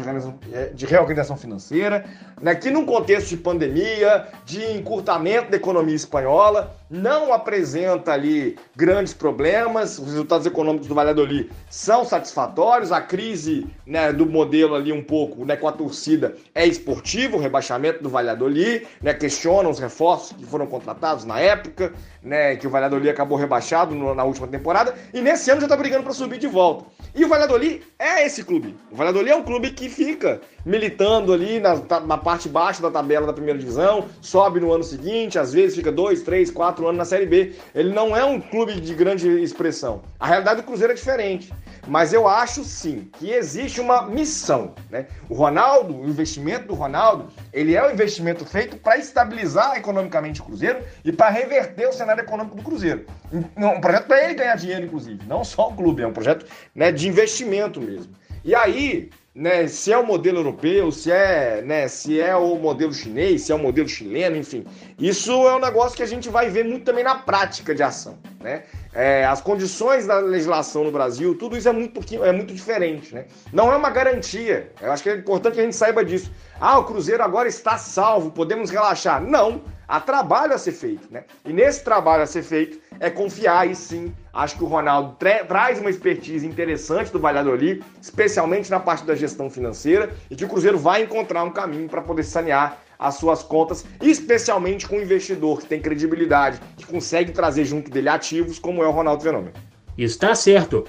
de reorganização financeira, né, que num contexto de pandemia, de encurtamento da economia espanhola, não apresenta ali grandes problemas, os resultados econômicos do Valladolid são satisfatórios, a crise né, do modelo ali um pouco né, com a torcida é esportivo, o rebaixamento do Valladolid, né, questionam os reforços que foram contratados na época, né, que o Valladolid acabou rebaixado na última temporada, e nesse ano já está brigando para subir de volta. E o Valladolid é esse clube. O Valladolid é um clube que fica militando ali na, na parte baixa da tabela da primeira divisão, sobe no ano seguinte, às vezes fica dois, três, quatro anos na Série B. Ele não é um clube de grande expressão. A realidade do Cruzeiro é diferente. Mas eu acho sim que existe uma missão. Né? O Ronaldo, o investimento do Ronaldo, ele é um investimento feito para estabilizar economicamente o Cruzeiro e para reverter o cenário econômico do Cruzeiro. Um projeto para ele ganhar dinheiro, inclusive, não só o clube, é um projeto né, de investimento mesmo. E aí, né, se é o modelo europeu, se é, né, se é o modelo chinês, se é o modelo chileno, enfim. Isso é um negócio que a gente vai ver muito também na prática de ação, né? É, as condições da legislação no Brasil, tudo isso é muito, é muito diferente, né? Não é uma garantia. Eu acho que é importante que a gente saiba disso. Ah, o Cruzeiro agora está salvo, podemos relaxar. Não, há trabalho a ser feito, né? E nesse trabalho a ser feito é confiar e sim. Acho que o Ronaldo tra traz uma expertise interessante do Valladolid, especialmente na parte da gestão financeira, e que o Cruzeiro vai encontrar um caminho para poder sanear as suas contas, especialmente com um investidor que tem credibilidade, que consegue trazer junto dele ativos, como é o Ronaldo Fenômeno. Está certo.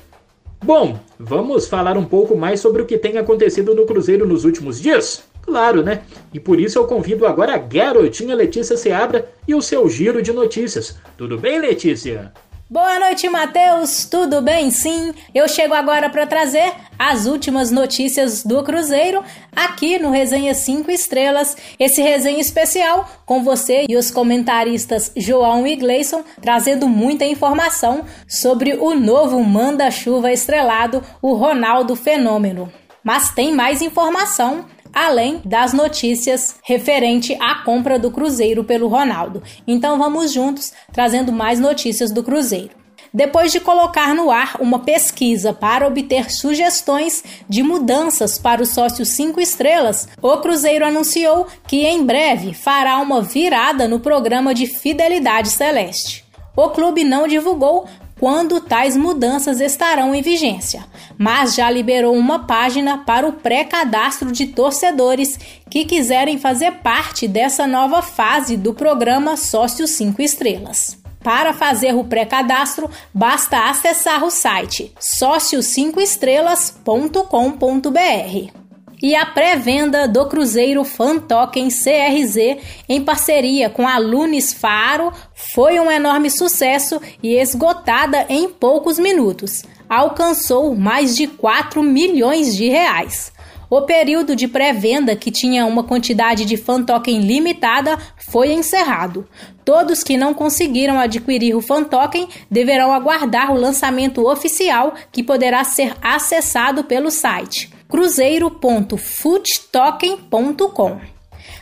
Bom, vamos falar um pouco mais sobre o que tem acontecido no Cruzeiro nos últimos dias? Claro, né? E por isso eu convido agora a garotinha Letícia Seabra e o seu giro de notícias. Tudo bem, Letícia? Boa noite, Matheus. Tudo bem? Sim. Eu chego agora para trazer as últimas notícias do Cruzeiro aqui no Resenha 5 Estrelas. Esse resenha especial com você e os comentaristas João e Gleison, trazendo muita informação sobre o novo manda-chuva estrelado, o Ronaldo Fenômeno. Mas tem mais informação além das notícias referente à compra do Cruzeiro pelo Ronaldo. Então vamos juntos trazendo mais notícias do Cruzeiro. Depois de colocar no ar uma pesquisa para obter sugestões de mudanças para o sócio 5 estrelas, o Cruzeiro anunciou que em breve fará uma virada no programa de Fidelidade Celeste. O clube não divulgou quando tais mudanças estarão em vigência, mas já liberou uma página para o pré-cadastro de torcedores que quiserem fazer parte dessa nova fase do programa Sócio 5 Estrelas. Para fazer o pré-cadastro, basta acessar o site sócio5estrelas.com.br e a pré-venda do Cruzeiro Fan Token CRZ em parceria com a Lunes Faro foi um enorme sucesso e esgotada em poucos minutos. Alcançou mais de 4 milhões de reais. O período de pré-venda, que tinha uma quantidade de fan token limitada, foi encerrado. Todos que não conseguiram adquirir o fan token deverão aguardar o lançamento oficial, que poderá ser acessado pelo site cruzeiro.foottoken.com.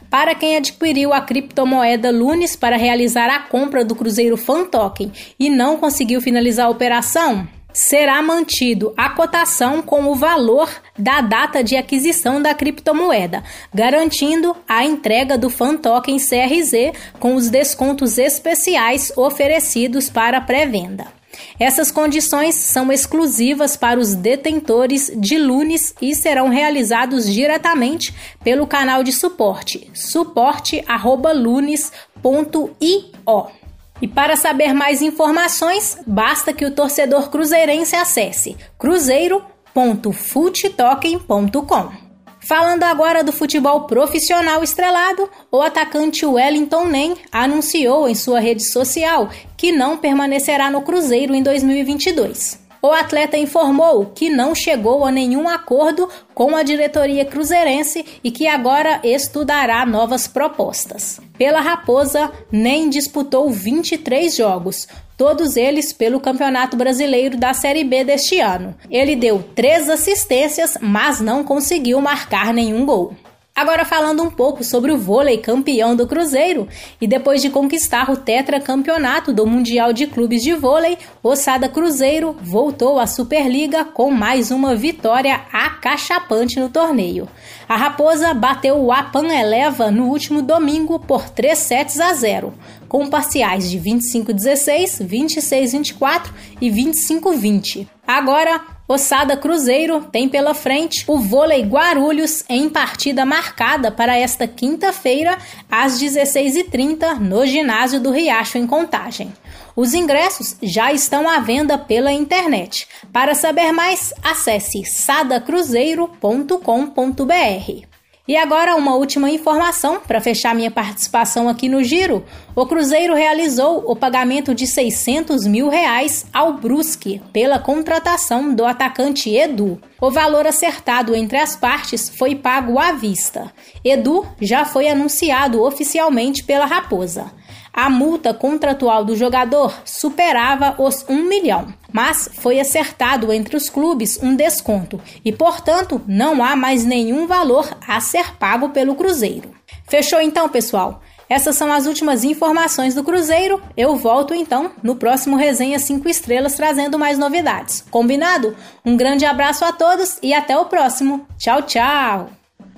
Para quem adquiriu a criptomoeda Lunes para realizar a compra do Cruzeiro Fan Token e não conseguiu finalizar a operação, será mantido a cotação com o valor da data de aquisição da criptomoeda, garantindo a entrega do Fan Token CRZ com os descontos especiais oferecidos para pré-venda. Essas condições são exclusivas para os detentores de Lunes e serão realizados diretamente pelo canal de suporte suporte@lunes.io. E para saber mais informações, basta que o torcedor cruzeirense acesse cruzeiro.futtoken.com. Falando agora do futebol profissional estrelado, o atacante Wellington Nem anunciou em sua rede social que não permanecerá no Cruzeiro em 2022. O atleta informou que não chegou a nenhum acordo com a diretoria cruzeirense e que agora estudará novas propostas. Pela Raposa, nem disputou 23 jogos, todos eles pelo Campeonato Brasileiro da Série B deste ano. Ele deu três assistências, mas não conseguiu marcar nenhum gol. Agora falando um pouco sobre o vôlei campeão do Cruzeiro, e depois de conquistar o tetracampeonato do Mundial de Clubes de Vôlei, o Sada Cruzeiro voltou à Superliga com mais uma vitória acachapante no torneio. A Raposa bateu o Apan Eleva no último domingo por 3 sets a 0, com parciais de 25-16, 26-24 e 25-20. Agora, Ossada Cruzeiro tem pela frente o vôlei Guarulhos em partida marcada para esta quinta-feira às 16h30 no ginásio do Riacho em Contagem. Os ingressos já estão à venda pela internet. Para saber mais, acesse sadacruzeiro.com.br. E agora uma última informação para fechar minha participação aqui no Giro. O Cruzeiro realizou o pagamento de 600 mil reais ao Brusque pela contratação do atacante Edu. O valor acertado entre as partes foi pago à vista. Edu já foi anunciado oficialmente pela Raposa. A multa contratual do jogador superava os 1 milhão, mas foi acertado entre os clubes um desconto e, portanto, não há mais nenhum valor a ser pago pelo Cruzeiro. Fechou então, pessoal? Essas são as últimas informações do Cruzeiro. Eu volto então no próximo Resenha 5 Estrelas trazendo mais novidades. Combinado? Um grande abraço a todos e até o próximo. Tchau, tchau!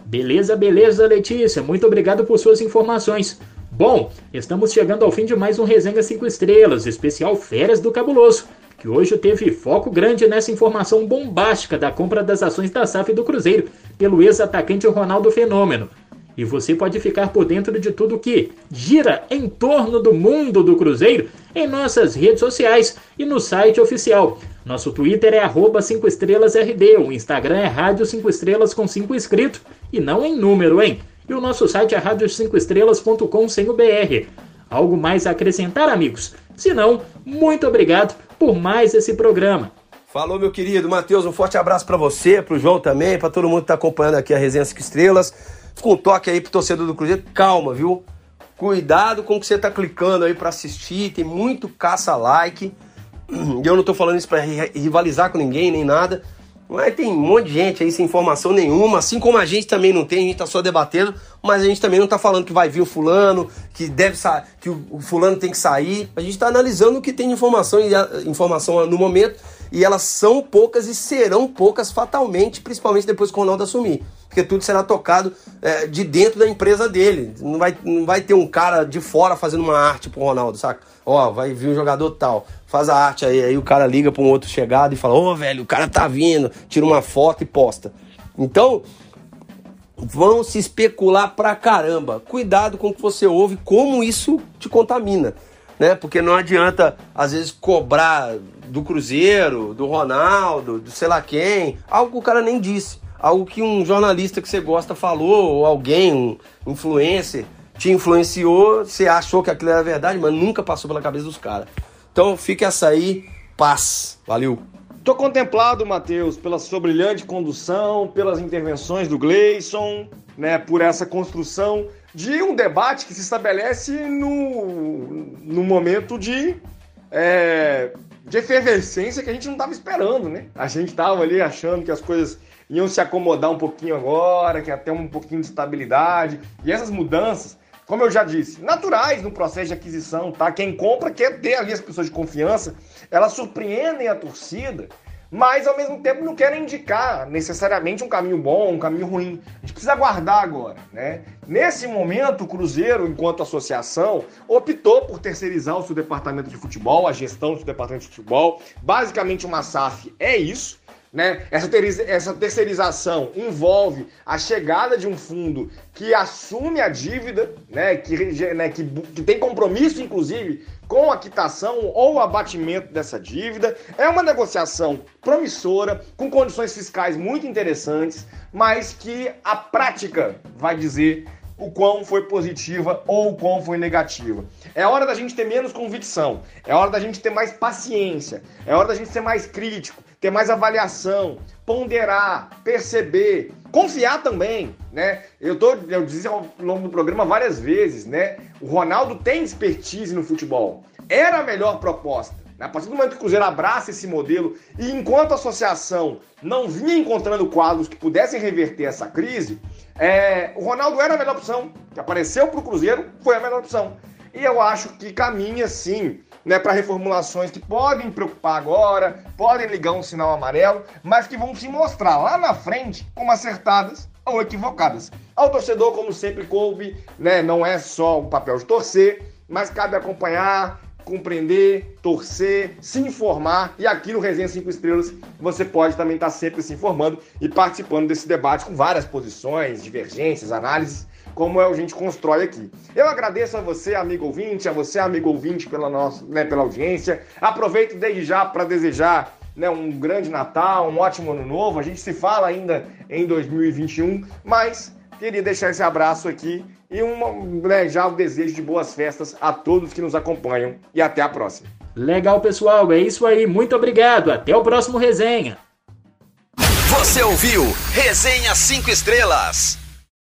Beleza, beleza, Letícia. Muito obrigado por suas informações. Bom, estamos chegando ao fim de mais um Resenha 5 Estrelas, especial Férias do Cabuloso, que hoje teve foco grande nessa informação bombástica da compra das ações da SAF do Cruzeiro pelo ex-atacante Ronaldo Fenômeno. E você pode ficar por dentro de tudo que gira em torno do mundo do Cruzeiro em nossas redes sociais e no site oficial. Nosso Twitter é 5 estrelasRD, o Instagram é Rádio 5 Estrelas com 5 inscritos e não em número, hein? E o nosso site é rádio5estrelas.com sem o BR. Algo mais a acrescentar, amigos? Se não, muito obrigado por mais esse programa. Falou, meu querido Matheus, um forte abraço para você, para o João também, para todo mundo que está acompanhando aqui a Resenha 5 Estrelas. Fica um toque aí pro torcedor do Cruzeiro, calma, viu? Cuidado com o que você tá clicando aí para assistir, tem muito caça-like. E eu não tô falando isso para rivalizar com ninguém, nem nada. Mas tem um monte de gente aí sem informação nenhuma, assim como a gente também não tem, a gente tá só debatendo, mas a gente também não tá falando que vai vir o fulano, que deve que o fulano tem que sair. A gente tá analisando o que tem de informação e informação no momento, e elas são poucas e serão poucas fatalmente, principalmente depois que o Ronaldo assumir porque tudo será tocado é, de dentro da empresa dele. Não vai, não vai ter um cara de fora fazendo uma arte pro Ronaldo, saca? Ó, vai vir um jogador tal, faz a arte aí, aí o cara liga pra um outro chegado e fala: Ô, oh, velho, o cara tá vindo, tira uma foto e posta. Então, vão se especular pra caramba. Cuidado com o que você ouve, como isso te contamina. Né? Porque não adianta, às vezes, cobrar do Cruzeiro, do Ronaldo, do sei lá quem, algo que o cara nem disse algo que um jornalista que você gosta falou, ou alguém, um influencer, te influenciou, você achou que aquilo era verdade, mas nunca passou pela cabeça dos caras. Então fica essa aí, paz. Valeu. Tô contemplado, Matheus, pela sua brilhante condução, pelas intervenções do Gleison, né, por essa construção de um debate que se estabelece no, no momento de, é, de efervescência que a gente não estava esperando, né? A gente estava ali achando que as coisas iam se acomodar um pouquinho agora, que até um pouquinho de estabilidade. E essas mudanças, como eu já disse, naturais no processo de aquisição, tá? Quem compra quer ter ali as pessoas de confiança, elas surpreendem a torcida, mas ao mesmo tempo não querem indicar necessariamente um caminho bom, um caminho ruim. A gente precisa aguardar agora, né? Nesse momento, o Cruzeiro, enquanto associação, optou por terceirizar o seu departamento de futebol, a gestão do seu departamento de futebol. Basicamente, uma SAF é isso. Né? Essa, essa terceirização envolve a chegada de um fundo que assume a dívida, né? Que, né? que, que tem compromisso, inclusive, com a quitação ou abatimento dessa dívida. É uma negociação promissora, com condições fiscais muito interessantes, mas que a prática vai dizer o quão foi positiva ou o quão foi negativa. É hora da gente ter menos convicção, é hora da gente ter mais paciência, é hora da gente ser mais crítico, ter mais avaliação, ponderar, perceber, confiar também, né? Eu tô, eu disse ao longo do programa várias vezes, né? O Ronaldo tem expertise no futebol. Era a melhor proposta. A partir do momento que o Cruzeiro abraça esse modelo e enquanto a associação não vinha encontrando quadros que pudessem reverter essa crise, é, o Ronaldo era a melhor opção. Que apareceu para o Cruzeiro, foi a melhor opção. E eu acho que caminha sim né, para reformulações que podem preocupar agora, podem ligar um sinal amarelo, mas que vão se mostrar lá na frente como acertadas ou equivocadas. Ao torcedor, como sempre coube, né, não é só o papel de torcer, mas cabe acompanhar, compreender, torcer, se informar. E aqui no Resenha 5 Estrelas você pode também estar sempre se informando e participando desse debate com várias posições, divergências, análises, como é a gente constrói aqui. Eu agradeço a você, amigo ouvinte, a você, amigo ouvinte, pela, nossa, né, pela audiência. Aproveito desde já para desejar né, um grande Natal, um ótimo ano novo. A gente se fala ainda em 2021, mas queria deixar esse abraço aqui e uma, né, já o desejo de boas festas a todos que nos acompanham e até a próxima. Legal, pessoal, é isso aí. Muito obrigado. Até o próximo resenha. Você ouviu Resenha 5 Estrelas.